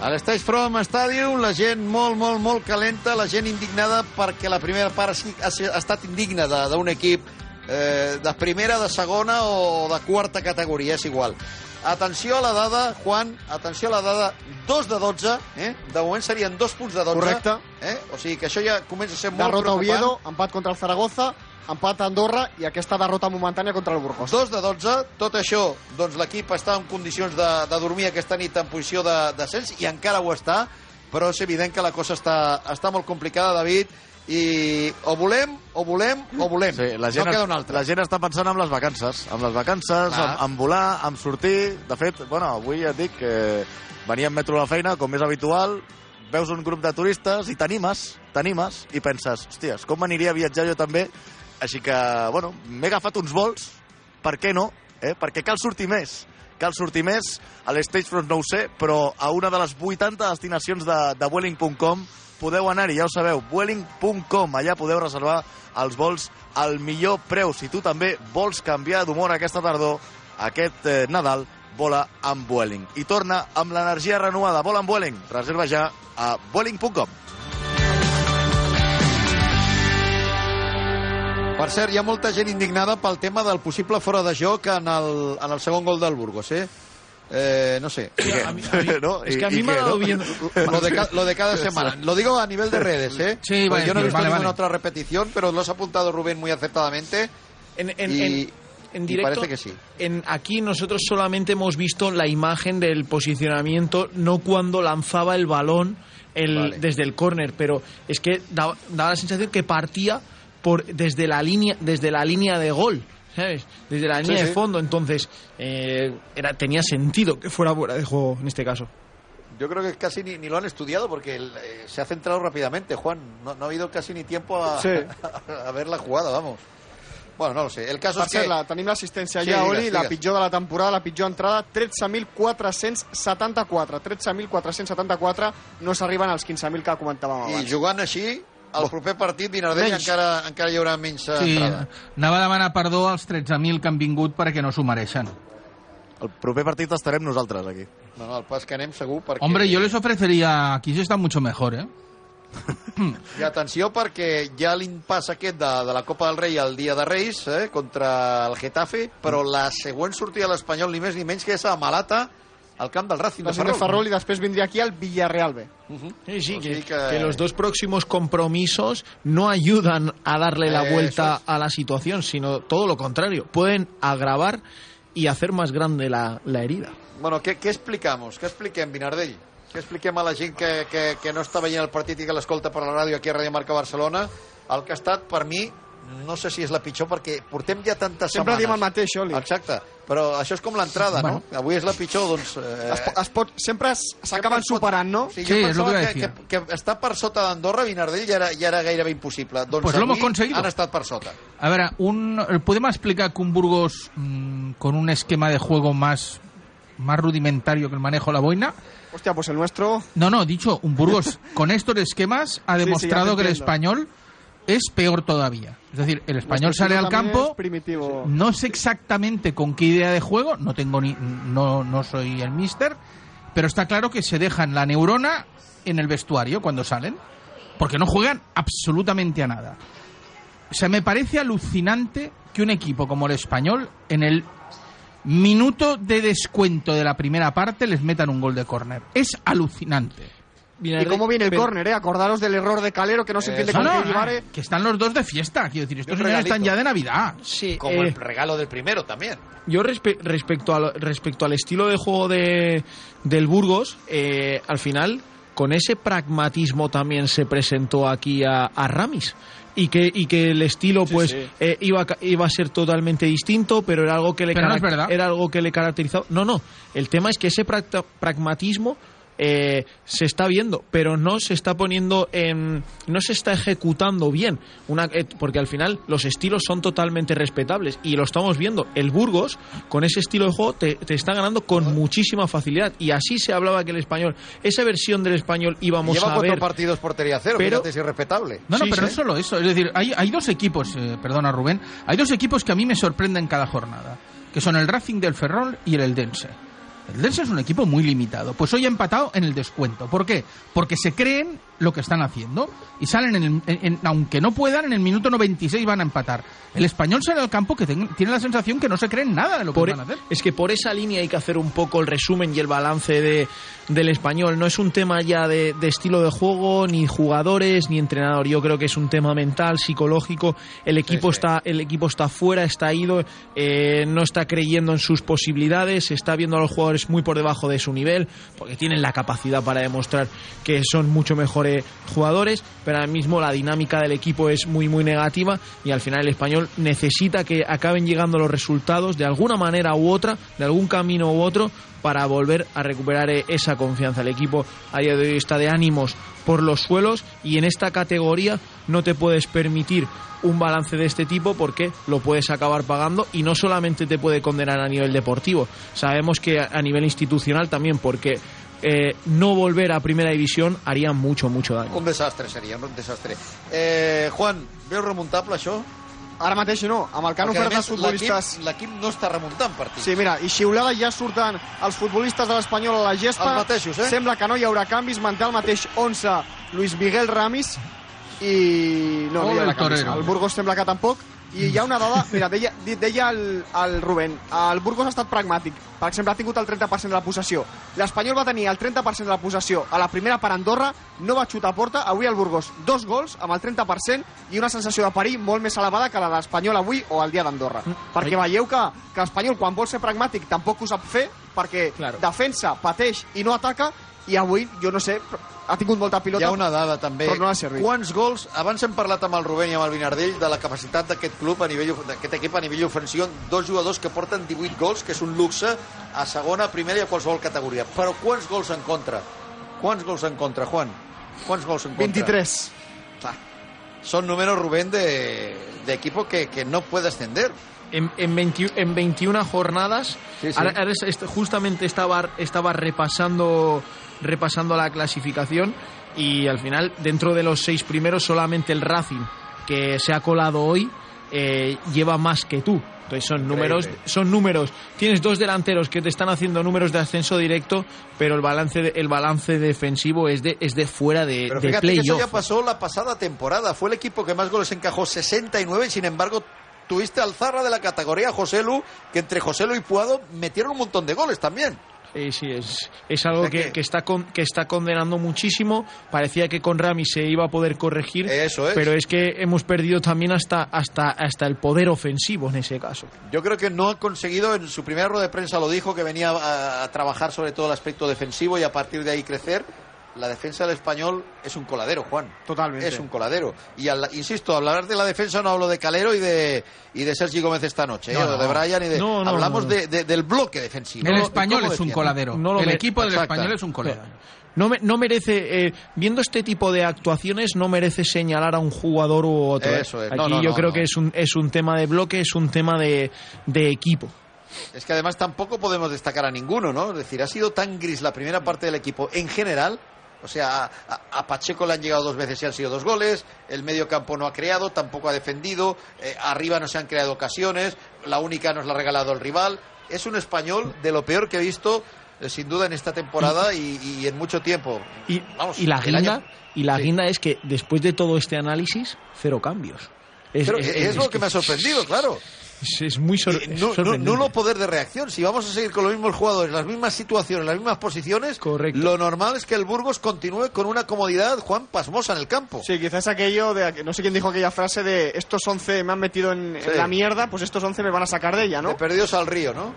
a l'Stage From Stadium, la gent molt, molt, molt calenta, la gent indignada perquè la primera part ha estat indigna d'un equip eh, de primera, de segona o de quarta categoria, és igual. Atenció a la dada, Juan, atenció a la dada, 2 de 12, eh? de moment serien 2 punts de 12. Correcte. Eh? O sigui que això ja comença a ser molt Derrota preocupant. Oviedo, empat contra el Zaragoza, empat a Andorra i aquesta derrota momentània contra el Burgos. 2 de 12, tot això, doncs l'equip està en condicions de, de dormir aquesta nit en posició de descens, i encara ho està, però és evident que la cosa està, està molt complicada, David, i o volem, o volem, o volem. Sí, la gent, no queda una altra. la gent està pensant en les vacances, amb les vacances, en, en volar, en sortir. De fet, bueno, avui ja et dic que venia en metro a la feina, com és habitual, veus un grup de turistes i t'animes, t'animes, i penses, hòsties, com m'aniria a viatjar jo també? Així que, bueno, m'he agafat uns vols, per què no? Eh? Perquè cal sortir més. Cal sortir més, a l'Stagefront no ho sé, però a una de les 80 destinacions de, de Vueling.com podeu anar-hi, ja ho sabeu, Vueling.com, allà podeu reservar els vols al millor preu. Si tu també vols canviar d'humor aquesta tardor, aquest eh, Nadal, vola amb Vueling. I torna amb l'energia renovada. Vola amb Vueling. Reserva ja a Vueling.com. Per cert, hi ha molta gent indignada pel tema del possible fora de joc en el, en el segon gol del Burgos, eh? Eh, no sé. ¿No? Es que a ¿Y- mí y me ha dado no? bien. Lo de, ca- lo de cada semana. Lo digo a nivel de redes, ¿eh? Sí, Pues vale, yo no he visto vale, ninguna vale. otra repetición, pero lo has apuntado Rubén muy acertadamente. En, en- Y- en- en Y directo. parece que sí. En, aquí nosotros solamente hemos visto la imagen del posicionamiento, no cuando lanzaba el balón el- Vale. desde el córner, pero es que daba, daba la sensación que partía por desde la línea desde la línea de gol. ¿Sabes? Desde la Sí, línea de sí. fondo, entonces eh, era, tenía sentido que fuera fuera de juego en este caso. Yo creo que casi ni, ni lo han estudiado porque el, eh, se ha centrado rápidamente, Juan. No, no ha habido casi ni tiempo a, Sí. a ver la jugada, vamos. Bueno, no lo sé. El caso Per és que... la, tenim l'assistència Sí, ja, digues, Oli, la digues. pitjor de la temporada, la pitjor entrada, 13.474. 13.474 no s'arriben als 15.000 que comentàvem I abans. jugant així, el proper partit, Vinardell, Menys. encara, encara hi haurà menys Sí, entrada. anava a demanar perdó als 13.000 que han vingut perquè no s'ho mereixen. El proper partit estarem nosaltres aquí. No, no, el pas que anem segur perquè... Hombre, yo les ofrecería... Aquí se está mucho mejor, ¿eh? I atenció perquè ha l'impàs aquest de, de la Copa del Rei el dia de Reis eh, contra el Getafe, però la següent sortida de l'Espanyol ni més ni menys que és a Malata, al camp del Racing de Racing de Ferrol. Ferrol i després vindria aquí el Villarreal B. Sí, sí, O que, que- que los dos próximos compromisos no ayudan a darle la vuelta es. a la situación, sino todo lo contrario. Pueden agravar y hacer más grande la, la herida. Bueno, què, què explicamos? Què expliquem, Vinardell? Què expliquem a la gent que, que, que no està veient el partit i que l'escolta per la ràdio aquí a Ràdio Marca Barcelona? El que ha estat, per mi, no sé si és la pitjor, perquè portem ja tantes Sempre setmanes. diem el mateix, Oli. Exacte, però això és com l'entrada, Bueno. no? Avui és la pitjor, doncs... Eh, Es, es pot, sempre s'acaben superant, no? Sí, jo pensava que, que, que estar per sota d'Andorra, Vinardell, ja era, ja era gairebé impossible. Doncs Pues lo hemos avui conseguido. han estat per sota. A ver, un, ¿podemos explicar que un Burgos mm, con un esquema de juego más, más rudimentario que el manejo de la boina? Hostia, pues el nuestro... No, no, dicho, un Burgos con estos esquemas ha Sí, sí, demostrado te que el entiendo. español es peor todavía. Es decir, el español Nuestro sale al campo, primitivo. no sé exactamente con qué idea de juego, no tengo ni, no, no soy el mister, pero está claro que se dejan la neurona en el vestuario cuando salen, porque no juegan absolutamente a nada. O sea, me parece alucinante que un equipo como el español, en el minuto de descuento de la primera parte, les metan un gol de córner. Es alucinante. ¿Y cómo viene el córner, eh? Acordaros del error de Calero que no se entiende No, con no, qué Ibarre. que están los dos de fiesta, quiero decir, estos señores están ya de Navidad. Sí, Como eh, el regalo del primero también. Yo respe- respecto, al, respecto al estilo de juego de, del Burgos, eh, al final, con ese pragmatismo también se presentó aquí a, a Ramis. Y que, y que el estilo pues sí. eh, iba, a ca- iba a ser totalmente distinto, pero era algo que le Pero no era algo que le caracterizaba. No, no. El tema es que ese pragmatismo eh, se está viendo, pero no se está poniendo en, no se está ejecutando bien, una, eh, porque al final los estilos son totalmente respetables y lo estamos viendo. El Burgos con ese estilo de juego te, te está ganando con muchísima facilidad y así se hablaba que el español, esa versión del español íbamos Lleva a cuatro ver. partidos portería cero, pero- es irrespetable. No, no, Sí, pero sí. no solo eso. Es decir, hay, hay dos equipos, eh, perdona Rubén, hay dos equipos que a mí me sorprenden cada jornada, que son el Racing del Ferrol y el Eldense. El Eldense es un equipo muy limitado. Pues hoy ha empatado en el descuento. ¿Por qué? Porque se creen lo que están haciendo y salen, en el- en- en- aunque no puedan, en el minuto 96 van a empatar. El español sale al campo que ten- tiene la sensación que no se creen nada de lo que Por- van a hacer. es que por esa línea hay que hacer un poco el resumen y el balance de, del español. No es un tema ya de, de estilo de juego, ni jugadores, ni entrenador. Yo creo que es un tema mental, psicológico. El equipo está, el equipo está fuera, está ido, eh, no está creyendo en sus posibilidades, está viendo a los jugadores muy por debajo de su nivel, porque tienen la capacidad para demostrar que son mucho mejores jugadores, pero ahora mismo la dinámica del equipo es muy muy negativa y al final el español necesita que acaben llegando los resultados de alguna manera u otra, de algún camino u otro, para volver a recuperar eh, esa confianza. El equipo a día de hoy está de ánimos por los suelos y en esta categoría no te puedes permitir un balance de este tipo porque lo puedes acabar pagando y no solamente te puede condenar a nivel deportivo, sabemos que a nivel institucional también porque eh, no volver a primera división haría mucho, mucho daño. Un desastre seria, un desastre. Eh, Juan, veus remuntable això? Ara mateix no, amb el que han ofert els futbolistes... l'equip- no està remuntant partits. Sí, mira, i xiulada ja surten els futbolistes de l'Espanyol a la gespa. Els mateixos, eh? Sembla que no hi haurà canvis, manté el mateix 11 Luis Miguel Ramis i no, no Ole hi haurà el canvis. torero. El Burgos sembla que tampoc. I hi ha una dada, mira, deia, deia el, el Rubén, el Burgos ha estat pragmàtic. Per exemple, ha tingut el 30% de la possessió. L'Espanyol va tenir el 30% de la possessió a la primera per Andorra, no va xutar a porta. Avui el Burgos, dos gols amb el 30% i una sensació de perill molt més elevada que la de l'Espanyol avui o el dia d'Andorra. Perquè veieu que, que l'Espanyol, quan vol ser pragmàtic, tampoc ho sap fer, perquè claro. defensa, pateix i no ataca, i avui, jo no sé, ha tingut molta pilota. Hi ha una dada també. Però no ha servit. Quants gols... Abans hem parlat amb el Rubén i amb el Vinardell de la capacitat d'aquest club a nivell d'aquest equip a nivell ofensiu. Dos jugadors que porten 18 gols, que és un luxe a segona, a primera i a qualsevol categoria. Però quants gols en contra? Quants gols en contra, Juan? Quants gols en contra? 23. Son números, Rubén, de, de equipo que, que no puede ascender. en, en, 20 en 21 jornadas. Sí, sí. Ahora, ahora es- est- justamente estaba, estaba repasando, repasando la clasificación y al final, dentro de los seis primeros, solamente el Racing, que se ha colado hoy, eh, lleva más que tú. Entonces son números, son números. Tienes dos delanteros que te están haciendo números de ascenso directo, pero el balance, de- el balance defensivo es de, es de fuera de, Pero de fíjate que eso ya pasó la pasada temporada. Fue el equipo que más goles encajó, 69, y sin embargo tuviste al Zarra de la categoría, José Lu, que entre José Lu y Puado metieron un montón de goles también. Sí, sí, es, es algo O sea que, que- que está con- que está condenando muchísimo. Parecía que con Rami se iba a poder corregir, Eso es. pero es que hemos perdido también hasta, hasta, hasta el poder ofensivo en ese caso. Yo creo que no ha conseguido, en su primera rueda de prensa lo dijo, que venía a, a trabajar sobre todo el aspecto defensivo y a partir de ahí crecer. La defensa del español es un coladero, Juan. Totalmente. Es un coladero. Y al- insisto, hablar de la defensa no hablo de Calero y de, y de Sergi Gómez esta noche, No, ¿eh? o de no. Brian y de. No, no, hablamos no. De, de- del bloque defensivo. El ¿no? español ¿Cómo es un coladero. No lo el equipo del Exacto. español es un coladero. No, me- no merece, eh, viendo este tipo de actuaciones, no merece señalar a un jugador u otro. ¿eh? Eso es. Aquí No, no, yo no, creo no. que es un, es un tema de bloque, es un tema de, de equipo. Es que además tampoco podemos destacar a ninguno, ¿no? Es decir, ha sido tan gris la primera parte del equipo en general. O sea, a, Pacheco le han llegado dos veces y han sido dos goles. El medio campo no ha creado, tampoco ha defendido. eh, arriba no se han creado ocasiones. La única nos la ha regalado el rival. Es un español de lo peor que he visto, eh, sin duda, en esta temporada y, y en mucho tiempo. Y, Vamos, y la año- y la Sí. guinda es que después de todo este análisis, cero cambios. Es, Pero es- es, es lo que que me ha sorprendido, claro. es- es muy sor- nu- sorprendente. nulo poder de reacción. Si vamos a seguir con los mismos jugadores, las mismas situaciones, las mismas posiciones, lo normal es que el Burgos continúe con una comodidad, Juan, pasmosa en el campo. Sí, quizás aquello de, no sé quién dijo aquella frase de estos 11 me han metido en, en la mierda, pues estos 11 me van a sacar de ella, ¿no? De perdidos al río, ¿no?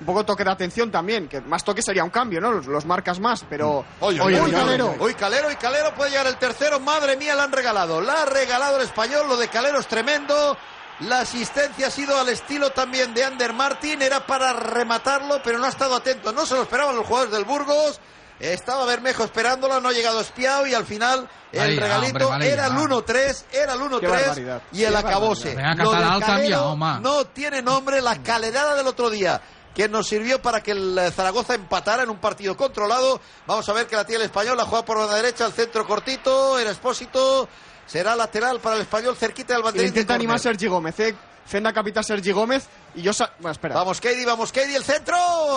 Un poco toque de atención también, que más toque sería un cambio, ¿no? Los, los marcas más, pero... Oye, Oye, oye, Calero. oye, oye, Calero y Calero puede llegar el tercero. Madre mía, la han regalado. La ha regalado el español. Lo de Calero es tremendo. La asistencia ha sido al estilo también de Ander Martin. Era para rematarlo, pero no ha estado atento. No se lo esperaban los jugadores del Burgos. Estaba Bermejo esperándola, no ha llegado espiado y al final el Ahí, regalito hombre, vale, era el va. 1-3, era el Qué 1-3 barbaridad. y el acabose. Lo Calero no tiene nombre la calerada del otro día que nos sirvió para que el eh, Zaragoza empatara en un partido controlado. Vamos a ver que la tiene el español, la juega por la derecha, el centro cortito, el expósito. Será lateral para el español cerquita del banderín. de intenta animar córner. Sergi Gómez, ¿eh? Fenda capitán Sergi Gómez y yo... sa- Bueno, espera. Vamos, Katie, vamos, Katie, el centro.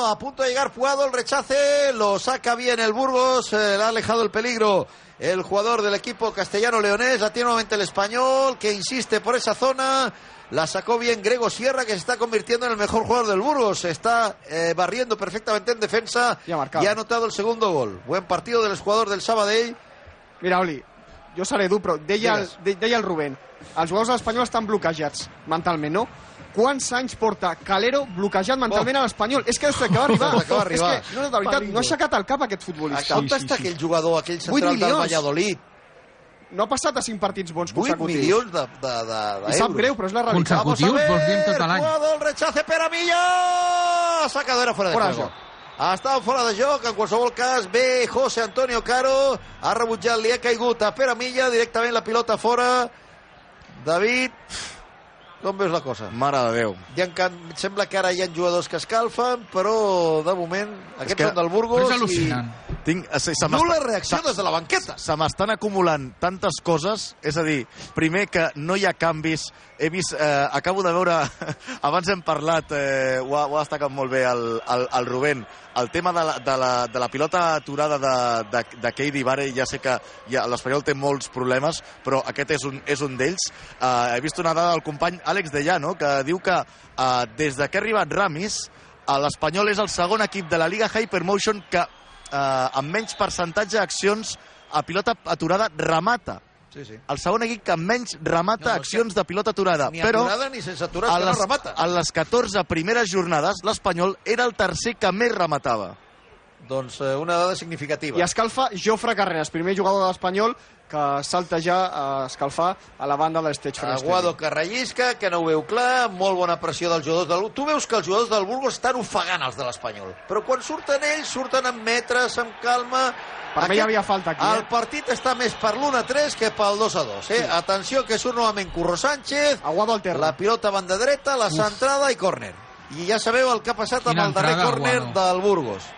A punto de llegar Puado, el rechace. Lo saca bien el Burgos. eh, le ha alejado el peligro el jugador del equipo castellano-leonés. La tiene nuevamente el español, que insiste por esa zona. La sacó bien Grego Sierra, que se está convirtiendo en el mejor jugador del Burgos. Se está eh, barriendo perfectamente en defensa. Y ha marcado. Y ha anotado el segundo gol. Buen partido del jugador del Sabadell. Mira, Oli, jo seré dur, però deia, el, de, deia el Rubén, els jugadors espanyols estan bloquejats mentalment, no? Quants anys porta Calero bloquejat mentalment Oh. a l'Espanyol? És que, ostres, que va arribar. Acaba d'arribar. És que, no, de veritat, no ha aixecat el cap aquest futbolista. On està aquell jugador, aquell central del. Valladolid? No ha passat a cinc partits bons 8 consecutius. milions de, de, de, de I sap greu, però és la realitat. Consecutius, vols dir tot l'any? Jugado el rechace per a Milla. Fuera de Fora de juego. joc. Ha estat fora de joc, en qualsevol cas, bé José Antonio Caro, ha rebutjat, li ha caigut a Pere Milla, directament la pilota fora. David, com veus la cosa? Mare de Déu. Ha, can- sembla que ara hi ha jugadors que escalfen, però de moment aquests que- són del Burgos Però és al·lucinant. Tinc, se, se Nul·la m'està- reacció se- des de la banqueta. Se m'estan acumulant tantes coses, és a dir, primer que no hi ha canvis, he vist, eh, acabo de veure, abans hem parlat, eh, ho, ha, ho ha destacat molt bé el, el, el Rubén, el tema de la, de la, de la pilota aturada de, de, de Keidi Vare, ja sé que ja, l'Espanyol té molts problemes, però aquest és un, és un d'ells. Eh, he vist una dada del company Àlex de Llano, que diu que eh, des de que ha arribat Ramis, eh, l'Espanyol és el segon equip de la Liga Hypermotion que eh, amb menys percentatge d'accions a pilota aturada remata. Sí, sí. El segon equip que menys remata No, no, accions de pilota aturada. Ni però aturada ni sense aturar, a és que no les, remata. a les 14 primeres jornades, l'Espanyol era el tercer que més rematava. Doncs eh, una dada significativa. I escalfa Jofre Carreras, primer jugador de l'Espanyol que salta ja a escalfar a la banda de l'Estech Aguado que rellisca, que no ho veu clar, molt bona pressió dels jugadors del... Tu veus que els jugadors del Burgos estan ofegant els de l'Espanyol, però quan surten ells, surten amb metres, amb calma... Per mi hi havia falta aquí, El eh? partit està més per l'1-3 que pel 2-2, eh? Atenció, que surt novament Curro Sánchez, Aguado al terra. la pilota a banda dreta, la centrada i córner. I ja sabeu el que ha passat amb Quina el darrer córner del Burgos.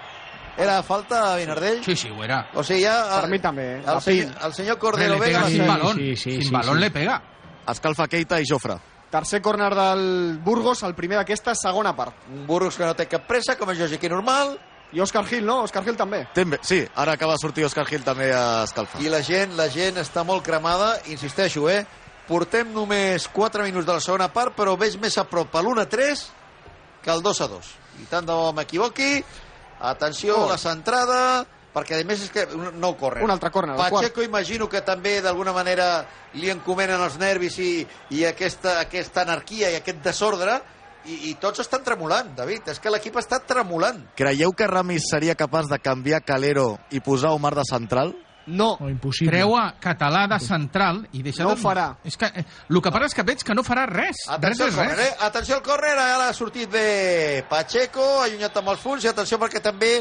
Era falta, Vinardell? Sí, sí, ho era. O sigui, ja... Per mi també, eh? El, pin. el senyor Cordero le Vega... pega va sin balón. sí, sí, sin sí, balón sí. le pega. Escalfa Keita i Jofre. Tercer córner del Burgos, el primer d'aquesta segona part. Un Burgos que no té cap pressa, com és lògic i normal, I Òscar Gil, no? Òscar Gil també. També, sí, ara acaba de sortir Òscar Gil també a escalfar. i la gent, la gent està molt cremada, insisteixo, eh? Portem només 4 minuts de la segona part, però veig més a prop a l'1-3 que el 2-2. I tant de bo m'equivoqui. Atenció, Oh. la centrada, perquè a més és que no corre. Un altre córner, el Pacheco imagino que també d'alguna manera li encomenen els nervis i, i aquesta, aquesta anarquia i aquest desordre i, i tots estan tremolant, David. És que l'equip està tremolant. Creieu que Ramis seria capaç de canviar Calero i posar Omar de central? No. No, impossible. Creu a català de central i deixa No de... ho farà. És que, eh, el que passa és que veig que no farà res. Atenció res, res. eh? Atenció al córner, ara ha sortit bé Pacheco, allunyat amb els punts, i atenció perquè també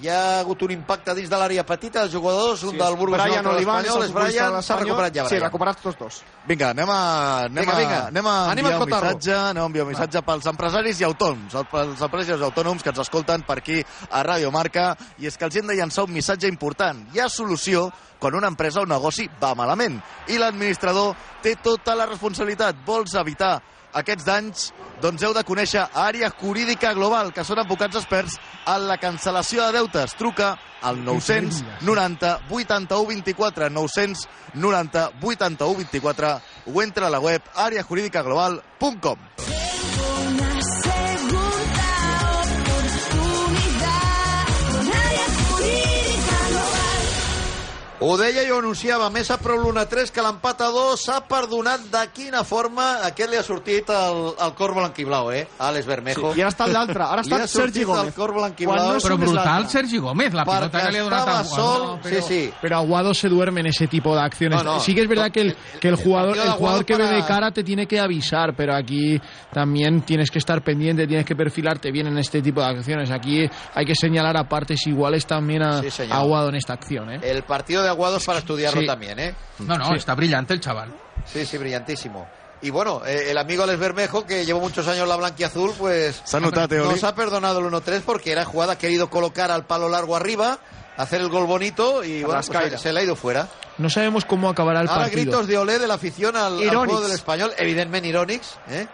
hi ha hagut un impacte dins de l'àrea petita dels jugadors, un Sí, del Burgos i Brian Olivan és l'Espanyol, el és Brian, s'ha recuperat ja Sí, Brian. recuperats tots dos. Vinga, anem a, anem Vinga, a, vinga. anem a Anem a enviar un missatge, anem a enviar un missatge pels empresaris i autònoms, el- pels empresaris i autònoms que ens escolten per aquí a Ràdio Marca, i és que els hem de llançar un missatge important. Hi ha solució quan una empresa o un negoci va malament, i l'administrador té tota la responsabilitat. Vols evitar aquests danys? Doncs heu de conèixer Àrea Jurídica Global, que són advocats experts en la cancel·lació de deutes. Truca al 990 81 24 990 81 24 o entra a la web areajuridicaglobal.com Ho deia i ho anunciava, més a prop l'1-3 que l'empat a 2 s'ha perdonat de quina forma aquest li ha sortit el, el cor blanquiblau, eh? Àlex Bermejo. Sí, i ara està l'altre, ara està Sergi Gómez. El cor blanquiblau. no Però brutal. Sergi Gómez, la pilota Perquè que le ha donat a sol, Aguado. sí, sí. Pero Aguado se duerme en ese tipo de acciones. No, no. sí que es verdad que el, que el jugador, el jugador Aguado que ve de cara te tiene que avisar, pero aquí también tienes que estar pendiente, tienes que perfilarte bien en este tipo de acciones. Aquí hay que señalar a partes iguales también a, Sí, a Aguado en esta acción. ¿eh? El partido de Aguado es para estudiarlo Sí. también, ¿eh? No, no, Sí. está brillante el chaval. Sí, sí, brillantísimo. Y bueno, eh, el amigo Alex Bermejo, que llevó muchos años la blanquiazul, pues Oli? nos ha perdonado el 1-3 porque era jugada, ha querido colocar al palo largo arriba, hacer el gol bonito y bueno, pues, se, le ha ido fuera. No sabemos cómo acabará el Ahora partido. gritos de olé de la afición al, al juego del español, evidentment irònics, eh?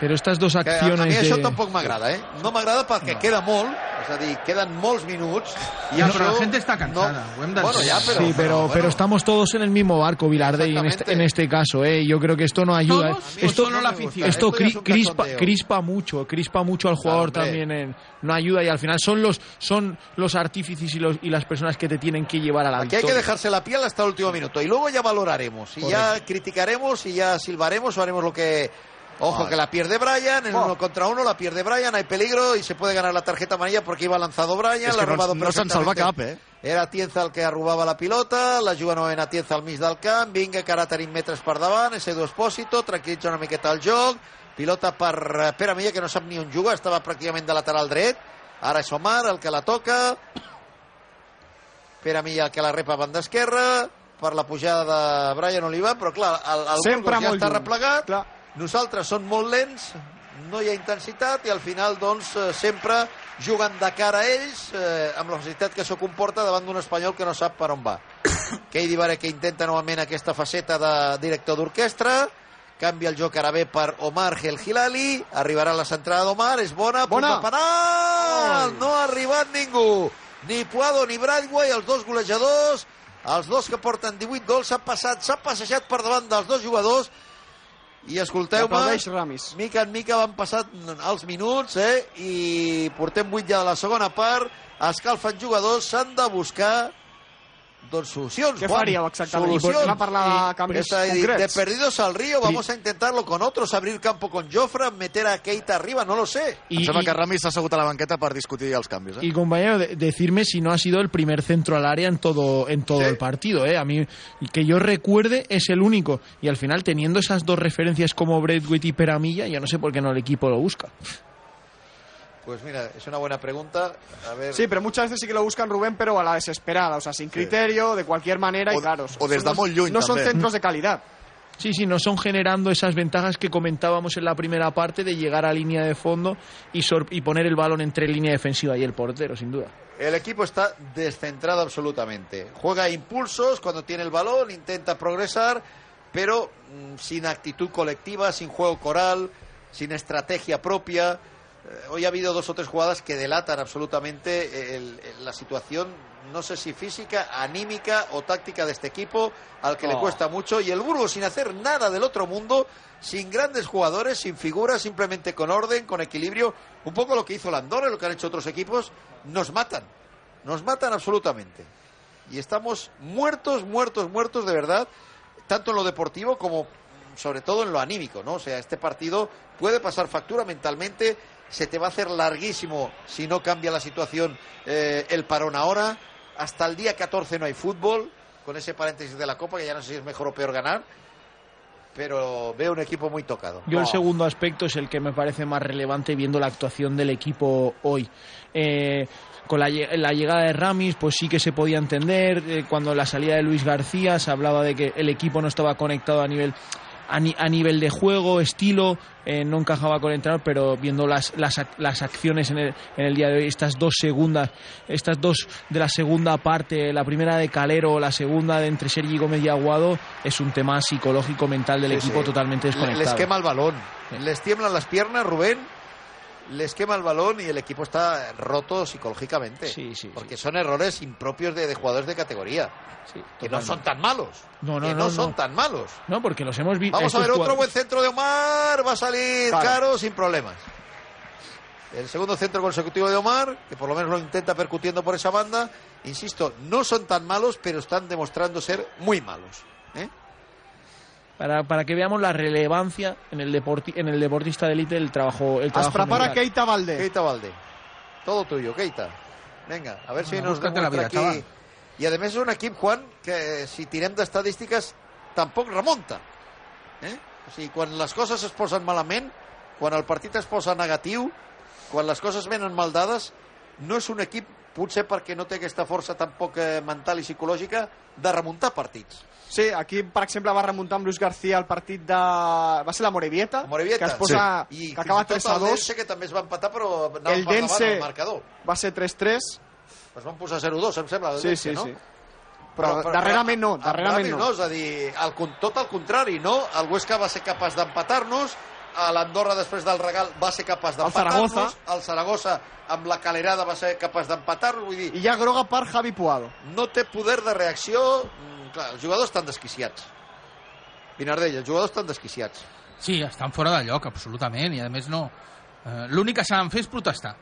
Pero estas dos Que a, mi això de... tampoc m'agrada, eh? No m'agrada perquè queda molt, és a dir, queden molts minuts. I Ja, això però la gent està cansada, ho hem de Bueno, ja, però... sí, pero, bueno. pero estamos todos en el mismo barco, Vilarde, y en este, en este caso, ¿eh? Yo creo que esto no ayuda. ¿Todos ¿eh? Esto, solo la afición? esto Esto es cri- un crispa, crispa mucho, crispa mucho al jugador Claro, también. en- no ayuda y al final son los son los artífices y, los, y las personas que te tienen que llevar a la Aquí hay que victoria. dejarse la piel hasta el último minuto y luego ya valoraremos y ya criticaremos y ya silbaremos o haremos lo que... Ojo, que la pierde Brian, en Oh. uno contra uno la pierde Brian, hay peligro y se puede ganar la tarjeta amarilla porque iba lanzado Brian, És l'ha que no, robado no se'n salva cap, eh? Era Tienza el que arrobava la pilota, la juga novament a Tienza al mig del camp, vinga, que ara tenim metres per davant, Edu Espósito, tranquil·litza una miqueta el joc, pilota per eh, Pere Milla, que no sap ni on juga, estava pràcticament de lateral dret, ara és Omar el que la toca, Pere Milla el que la repa a banda esquerra, per la pujada de Brian Oliva, però clar, el, el ja està replegat, Clar. Nosaltres som molt lents, no hi ha intensitat i al final doncs eh, sempre juguen de cara a ells eh, amb la facilitat que això comporta davant d'un espanyol que no sap per on va. Keidi Vare que intenta novament aquesta faceta de director d'orquestra, canvia el joc ara bé per Omar El Hilali, arribarà la centrada d'Omar, és bona, punt Bona. de penal! No ha arribat ningú, ni Puado ni Bradway, els dos golejadors, els dos que porten 18 gols, s'ha passat, s'ha passejat per davant dels dos jugadors I escolteu-me, mica en mica van passant els minuts, eh? I portem 8 ja de la segona part, escalfen jugadors, s'han de buscar doncs solucions. Què Juan. faríeu exactament? Solucions. Parlar de canvis concrets. perdidos al río, vamos a intentarlo con otros, abrir campo con Jofre, meter a Keita arriba, no lo sé. Em sembla que s'ha assegut a la banqueta per discutir els canvis. Eh? Y compañero, de- decirme si no ha sido el primer centro al área en todo en todo el partido, ¿eh? A mí que yo recuerde es el único y al final teniendo esas dos referencias como Braithwaite y Peramilla, yo no sé por qué no el equipo lo busca. Pues mira, es una buena pregunta. A ver. Sí, pero muchas veces sí que lo buscan Rubén, pero a la desesperada, o sea, sin criterio, de cualquier manera, y claro. o des de no- molt lluny, No son centros de calidad. Sí, sí, no son generando esas ventajas que comentábamos en la primera parte de llegar a línea de fondo y, sor- y poner el balón entre línea defensiva y el portero, sin duda. El equipo está descentrado absolutamente. Juega a impulsos cuando tiene el balón, intenta progresar, pero mm, sin actitud colectiva, sin juego coral, sin estrategia propia. Eh, hoy ha habido dos o tres jugadas que delatan absolutamente el- el- la situación, no sé si física, anímica o táctica de este equipo, al que le Oh. cuesta mucho. Y el Burgos sin hacer nada del otro mundo, sin grandes jugadores, sin figuras, simplemente con orden, con equilibrio. Un poco lo que hizo Landore, lo que han hecho otros equipos, nos matan. Nos matan absolutamente. Y estamos muertos, muertos, muertos de verdad, tanto en lo deportivo como sobre todo en lo anímico, ¿no? O sea, este partido puede pasar factura mentalmente, se te va a hacer larguísimo si no cambia la situación eh, el parón ahora. Hasta el día 14 no hay fútbol, con ese paréntesis de la Copa, que ya no sé si es mejor o peor ganar, pero veo un equipo muy tocado. Yo el Oh. segundo aspecto es el que me parece más relevante viendo la actuación del equipo hoy. Eh, con la llegada de Ramis, pues sí que se podía entender. eh, cuando la salida de Luis García se hablaba de que el equipo no estaba conectado a nivel a, ni- a nivel de juego, estilo, eh, no encajaba con el entrenador, pero viendo las, las, las acciones en el, en el día de hoy, estas dos segundas, estas dos de la segunda parte, la primera de Calero, la segunda de entre Sergi Gómez y Aguado, es un tema psicológico mental del Sí, equipo sí. totalmente desconectado. Les quema el balón, les tiemblan las piernas, Rubén, les quema el balón y el equipo está roto psicológicamente. porque son errores impropios de, de jugadores de categoría. que no son tan malos. No, no, que no, no, son no. tan malos. No, porque los hemos visto. Vamos a ver otro buen centro de Omar, va a salir Claro. caro sin problemas. El segundo centro consecutivo de Omar, que por lo menos lo intenta percutiendo por esa banda. Insisto, no son tan malos, pero están demostrando ser muy malos. ¿eh? Para, para que veamos la relevancia en el, deporti- en el deportista de élite del trabajo. El trabajo mental. Keita Valde. Keita Valde. Todo tuyo, Keita. Venga, a ver si nos búscate la demuestra vida, aquí. I a més és un equip, Juan, que si tirem d'estadístiques tampoc remunta. Eh? O sigui, quan les coses es posen malament, quan el partit es posa negatiu, quan les coses venen mal dades, no és un equip, potser perquè no té aquesta força tampoc eh, mental i psicològica, de remuntar partits. Sí, aquí, per exemple, va remuntar amb Luis García el partit de... Va ser la Morevieta, Morevieta. que es posa... I que acaba fins i 3 a tot el 2. Dense, que també es va empatar, però anava El per davant el marcador. va ser 3-3. Es van posar 0-2, em sembla, del Sí, Dense, sí, no? sí. Però darrerament no, darrerament Ramis no. És a dir, al, con- tot el contrari, no? El Huesca va ser capaç d'empatar-nos, a l'Andorra després del regal va ser capaç d'empatar-nos, Zaragoza. el Zaragoza amb la calerada va ser capaç d'empatar-nos, vull dir... I ja groga per Javi Puado. No té poder de reacció... Mm, Clar, els jugadors estan desquiciats. Vinardell, els jugadors estan desquiciats. Sí, estan fora de lloc, absolutament, i a més no... Eh, L'únic que saben fer és protestar.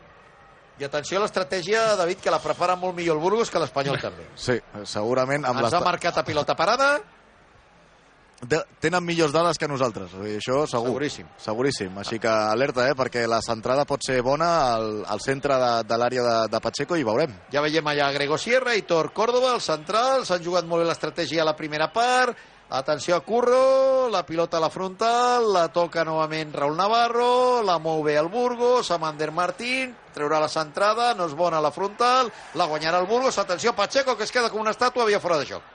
I atenció a l'estratègia, David, que la prepara molt millor el Burgos que l'Espanyol també. Sí, segurament amb Ens ha marcat a pilota parada, De, tenen millors dades que nosaltres, o sigui, això segur. Seguríssim. Seguríssim, així que alerta, eh, perquè la centrada pot ser bona al, al centre de, de l'àrea de, de Pacheco i veurem. Ja veiem allà Grego Sierra, Hitor Córdoba, el central, s'han jugat molt bé l'estratègia a la primera part, atenció a Curro, la pilota a la frontal, la toca novament Raúl Navarro, la mou bé el Burgos, Amander Martín, treurà la centrada, no és bona la frontal, la guanyarà el Burgos, atenció Pacheco, que es queda com una estàtua, havia fora de joc.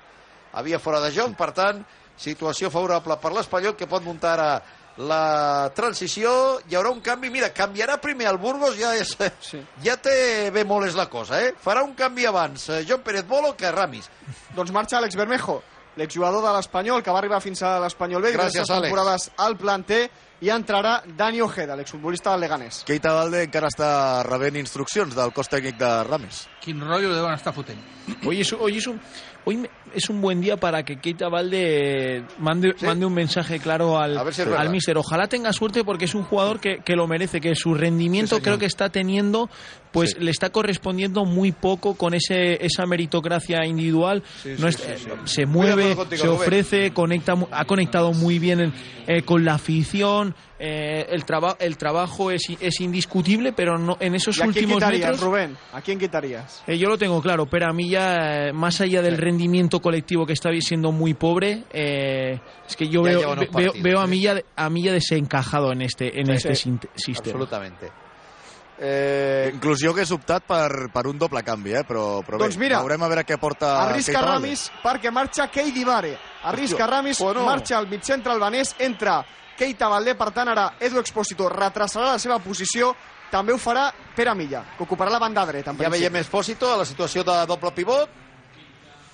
Havia fora de joc, per tant, situació favorable per l'Espanyol, que pot muntar ara la transició, hi haurà un canvi, mira, canviarà primer el Burgos, ja, és, sí. ja té bé molt és la cosa, eh? Farà un canvi abans eh, John Pérez Bolo que Ramis. Doncs marxa Àlex Bermejo, l'exjugador de l'Espanyol, que va arribar fins a l'Espanyol B, Gràcies, diverses Àlex. temporades al planter, i entrarà Dani Ojeda, l'exfutbolista del Leganés. Keita Valde encara està rebent instruccions del cos tècnic de Rames. Quin rotllo deuen estar fotent. Hoy es, hoy es un hoy me- es un buen día para que Keita Valde mande, mande un mensaje claro al, si al míster. Ojalá tenga suerte porque es un jugador que, que lo merece, que su rendimiento creo que está teniendo, pues le está correspondiendo muy poco con ese esa meritocracia individual. Sí, No es- Se mueve, contigo, se ofrece, conecta, ha conectado muy bien en- eh, con la afición. eh, el, traba- el trabajo es, es indiscutible, pero no, en esos ¿Y a quién últimos quitarías, metros... Rubén? ¿A quién quitarías? Eh, yo lo tengo claro, pero a mí ya, eh, más allá del rendimiento colectivo que está siendo muy pobre, eh, es que yo Ya veo, veo, partidos, veo a sí. Milla, a Milla desencajado en este, en este sistema. Absolutamente. Eh, Inclús jo hagués optat per, per un doble canvi, eh? però, però Doncs bé, mira, veurem a veure què porta Arrisca Keita. Ramis perquè marxa Keidi Vare. Arrisca Hòstia, Ramis, bueno. marxa al mitcentre albanès, entra Keita Valdé, per tant ara Edu Exposito retrasarà la seva posició, també ho farà Pere Milla, que ocuparà la banda dreta. Ja principi. veiem Espósito a la situació de doble pivot.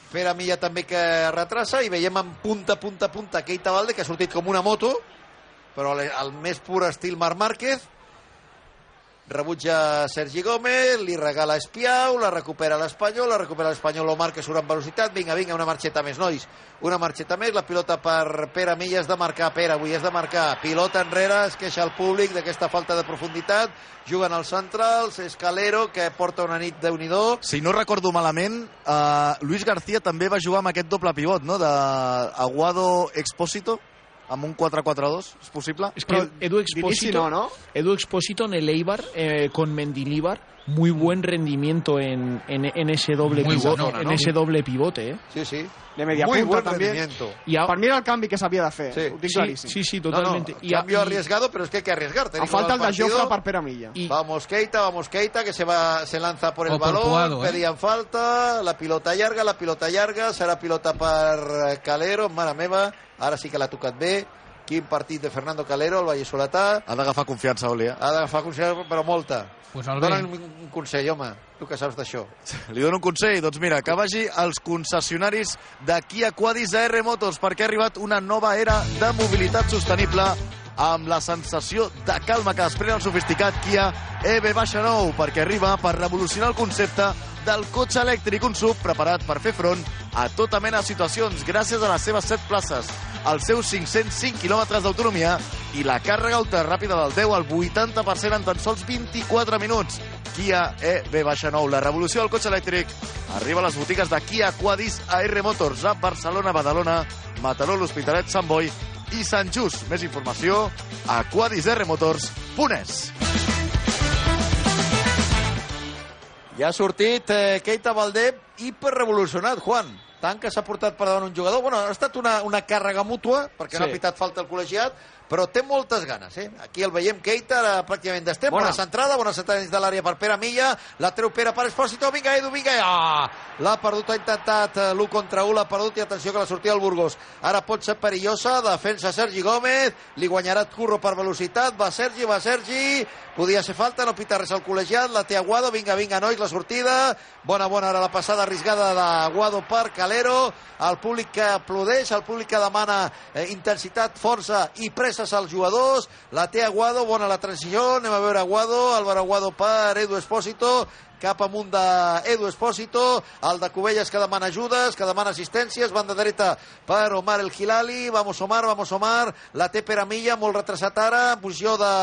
Pere Milla també que retrasa i veiem en punta, punta, punta Keita Valde que ha sortit com una moto però al més pur estil Marc Márquez rebutja Sergi Gómez, li regala Espiau, la recupera l'Espanyol, la recupera l'Espanyol, Omar que surt amb velocitat, vinga, vinga, una marxeta més, nois, una marxeta més, la pilota per Pere Milla, és de marcar, Pere, avui és de marcar, pilota enrere, es queixa el públic d'aquesta falta de profunditat, juguen als centrals, Escalero, que porta una nit de unidor, Si no recordo malament, uh, Luis García també va jugar amb aquest doble pivot, no?, de Aguado Expósito, amb un 4-4-2, és possible? Es que Edu Expósito, Edu Expósito en el Eibar eh, con Mendilíbar, muy buen rendimiento en, en, en ese doble Muy pivote, bueno, en ¿no? ese doble pivote, eh. Sí, sí. De media Muy punta buen també. rendimiento. I a- Per mi era el canvi que s'havia de fer, Sí. ho tinc Sí, claríssim. sí, sí, No, totalmente. no, Y a- cambio y- arriesgado, pero es que hay que arriesgar. A falta el de Jofre per Pere Milla. Vamos Keita, vamos Keita, que se va, se lanza por el O por balón, Puado, ¿eh? pedían falta, la pilota llarga, la pilota llarga, serà pilota per Calero, mare meva, ara sí que l'ha tocat bé, quin partit de Fernando Calero, el Vallesoletà, Ha d'agafar confiança, Oli, eh? ha d'agafar confiança, però molta. Pues Dóna'm un, consell, home, tu que saps d'això. Li dono un consell? Doncs mira, que vagi als concessionaris de Kia Quadis a R Motors perquè ha arribat una nova era de mobilitat sostenible amb la sensació de calma que desprèn el sofisticat Kia EV-9 perquè arriba per revolucionar el concepte del cotxe elèctric, un sub preparat per fer front a tota mena de situacions gràcies a les seves 7 places, els seus 505 quilòmetres d'autonomia i la càrrega ultraràpida del 10 al 80% en tan sols 24 minuts. Kia EV-9, la revolució del cotxe elèctric, arriba a les botigues de Kia Quadis a R Motors a Barcelona, Badalona, Mataró, l'Hospitalet, Sant Boi i Sant Just. Més informació a quadisrmotors.es. Ja ha sortit eh, Keita Valdé hiperrevolucionat, Juan. Tant que s'ha portat per davant un jugador. Bueno, ha estat una, una càrrega mútua, perquè Sí. no ha pitat falta el col·legiat, però té moltes ganes. Eh? Aquí el veiem Keita, ara pràcticament d'estem. Bona. Bona. centrada, bona centrada dins de l'àrea per Pere Milla, la treu Pere per Espòsito, vinga Edu, vinga! Ah! L'ha perdut, ha intentat eh, l'1 contra 1, l'ha perdut i atenció que la sortida del Burgos. Ara pot ser perillosa, defensa Sergi Gómez, li guanyarà Curro per velocitat, va Sergi, va Sergi, podia ser falta, no pita res al col·legiat, la té Aguado, vinga, vinga, nois, la sortida, bona, bona, ara la passada arriscada d'Aguado per Calero, el públic que aplaudeix, el públic que demana eh, intensitat, força i presses als jugadors, la té Aguado, bona la transició, anem a veure Aguado, Álvaro Aguado per Edu Espósito, cap amunt d'Edu Espósito, el de Cubelles que demana ajudes, que demana assistències, banda dreta per Omar El Hilali, vamos Omar, vamos Omar, la té Pere Milla, molt retrasat ara, en posició de,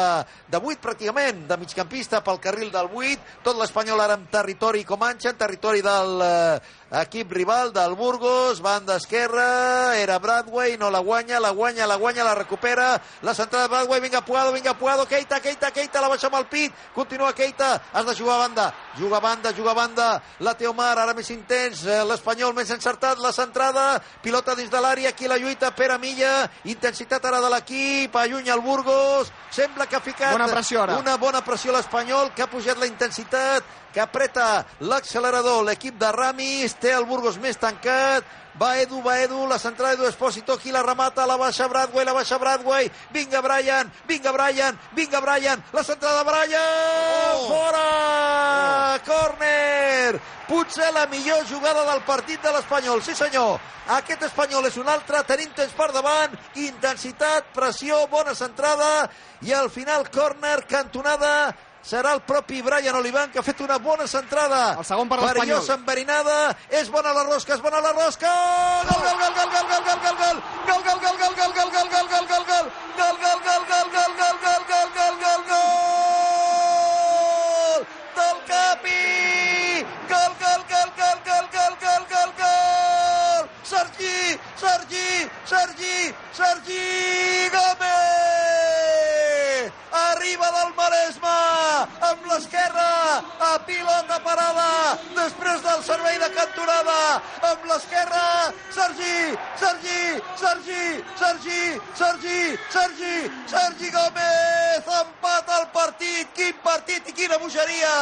de 8 pràcticament, de migcampista pel carril del 8, tot l'Espanyol ara en territori Comanxa, en territori del eh, equip rival del Burgos, banda esquerra, era Bradway, no la guanya, la guanya, la guanya, la recupera, la centrada de Bradway, vinga Puado, vinga Puado, Keita, Keita, Keita, la baixa amb el pit, continua Keita, has de jugar a banda, juga a banda, juga a banda, la té Omar, ara més intens, eh, l'Espanyol més encertat, la centrada, pilota dins de l'àrea, aquí la lluita, Pere Milla, intensitat ara de l'equip, allunya el Burgos, sembla que ha ficat Bona pressió ara. una bona pressió l'Espanyol, que ha pujat la intensitat, que apreta l'accelerador. L'equip de Ramis té el Burgos més tancat. Va Edu, va Edu, la centrada Edu Espósito, qui la remata, la baixa Bradway, la baixa Bradway, vinga Brian, vinga Brian, vinga Brian, la centrada de Brian, oh. fora, oh. córner, potser la millor jugada del partit de l'Espanyol, sí senyor, aquest Espanyol és un altre, tenim temps per davant, intensitat, pressió, bona centrada, i al final córner, cantonada, serà el propi Brian Olivan que ha fet una bona centrada. El segon per l'Espanyol. Perillosa, enverinada, és bona la rosca, és bona la rosca! Gol, gol, gol, gol, gol, gol, gol, gol, gol! Gol, gol, gol, gol, gol, gol, gol, gol, gol, gol, gol! Gol, gol, gol, gol, gol, gol, gol, gol, gol, gol, gol! Del Capi! Gol, gol, gol, gol, gol, gol, gol, gol, gol! Sergi, Sergi, Sergi, Sergi Gómez! Arriba del Maresme, amb l'esquerra, a pilota parada, després del servei de cantonada, amb l'esquerra, Sergi, Sergi, Sergi, Sergi, Sergi, Sergi, Sergi Gómez, empat el partit, quin partit i quina bogeria!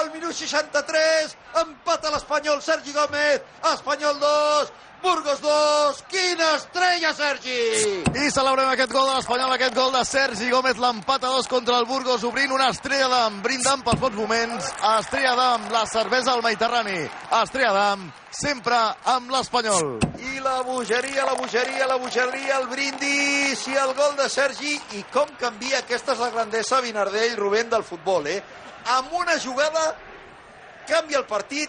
Al minut 63, empat a l'Espanyol, Sergi Gómez, Espanyol 2, Burgos 2, quina estrella, Sergi! I celebrem aquest gol de l'Espanyol, aquest gol de Sergi Gómez, l'empat a dos contra el Burgos, obrint una estrella d'am, brindant pels bons moments. Estrella d'am, la cervesa al Mediterrani. Estrella d'am, sempre amb l'Espanyol. I la bogeria, la bogeria, la bogeria, el brindis i el gol de Sergi. I com canvia, aquesta és la grandesa, Vinardell, Rubén, del futbol, eh? Amb una jugada canvia el partit,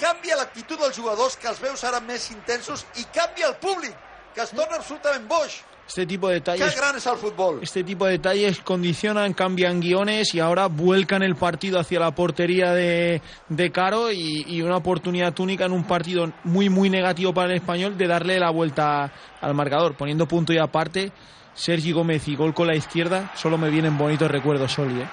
canvia l'actitud dels jugadors, que els veus ara més intensos, i canvia el públic, que es torna absolutament boix. Este tipo de Qué detalles, gran es el fútbol. este tipo de detalles condicionan, cambian guiones y ahora vuelcan el partido hacia la portería de, de Caro y, y una oportunidad única en un partido muy muy negativo para el español de darle la vuelta al marcador, poniendo punto y aparte. Sergi Gómez y gol con la izquierda, solo me vienen bonitos recuerdos, Soli. ¿eh?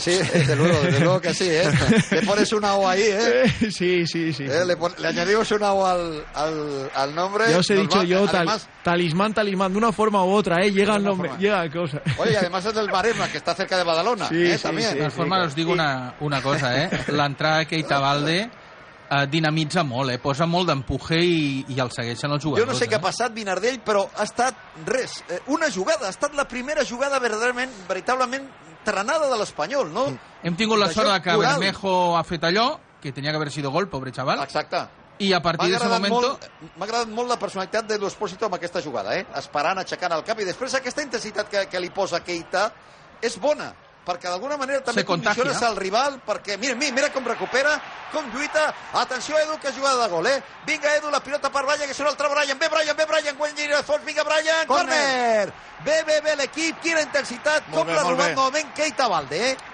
Sí, sí, desde luego, desde luego que sí, ¿eh? Le pones una O ahí, ¿eh? Sí, sí, sí. ¿Eh? Le, pon- le añadimos una O al, al, al nombre. Ya os he dicho va- yo, tal- además, talismán, talismán, de una forma u otra, ¿eh? Llega el nombre, forma. llega cosa. Oye, además es del Maresma, que está cerca de Badalona, Sí, ¿eh? sí, También. sí, De totes formes, us dic una, una cosa, eh? L'entrada de Keita Valde eh, dinamitza molt, eh? Posa molt d'empuje i, i el segueixen els Jo jugadors. no sé què eh? ha passat, Vinardell, però ha estat res. Eh, Una jugada, ha estat la primera jugada verdaderament, veritablement trenada de l'Espanyol, no? Hem tingut la sort que. Bermejo ha fet allò, que tenia que haver sido gol, pobre chaval. Exacte. I a partir agradat, moment... m'ha agradat molt la personalitat de l'Espósito amb aquesta jugada, eh? esperant, aixecant el cap, i després aquesta intensitat que, que li posa Keita és bona, perquè d'alguna manera també condiciones al rival, perquè mira, mira, mira com recupera, com lluita, atenció Edu, que jugada de gol, eh? Vinga Edu, la pilota per Brian, que és un altre Brian, bé Brian, bé Brian, guany lliure de fons, vinga Brian, corner! Bé, bé, bé l'equip, quina intensitat, Molt com l'ha robat novament Keita Valde, eh?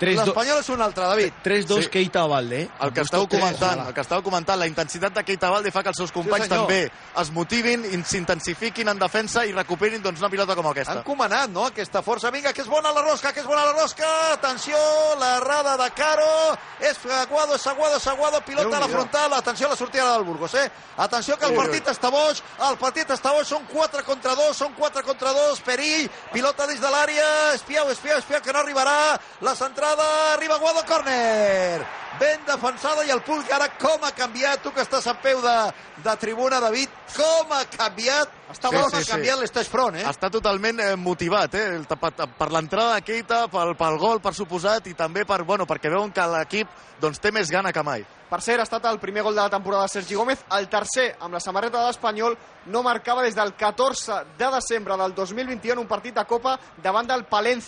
3-2. L'Espanyol és un altre, David. 3-2 Sí. Keita Valde, eh? El que estàu comentant, el que estàu comentant, la intensitat de Keita Valde fa que els seus companys Sí, senyor. també es motivin, i s'intensifiquin en defensa i recuperin doncs, una pilota com aquesta. Han comanat, no?, aquesta força. Vinga, que és bona la rosca, que és bona la rosca. Atenció, l'errada de Caro. És Aguado, és Aguado, és Aguado. Pilota a la frontal. Atenció a la sortida del Burgos, eh? Atenció que el partit està boig. El partit està boig. Són 4 contra 2, són 4 contra 2. Perill. Pilota dins de l'àrea. Espiau, espiau, espiau, que no arribarà. La centrada. Arriba Aguado, córner. Ben defensada i el públic ara com ha canviat, tu que estàs a peu de, de tribuna, David, com ha canviat, Està ha sí, sí. canviat l'Estaix Front, eh? Està totalment eh, motivat, eh? El- Per, per l'entrada de Keita, pel, pel gol, per suposat, i també per, bueno, perquè veuen que l'equip doncs, té més gana que mai. Per cert, ha estat el primer gol de la temporada de Sergi Gómez, el tercer amb la samarreta de l'Espanyol, no marcava des del 14 de desembre del 2021 en un partit de Copa davant del Palencia.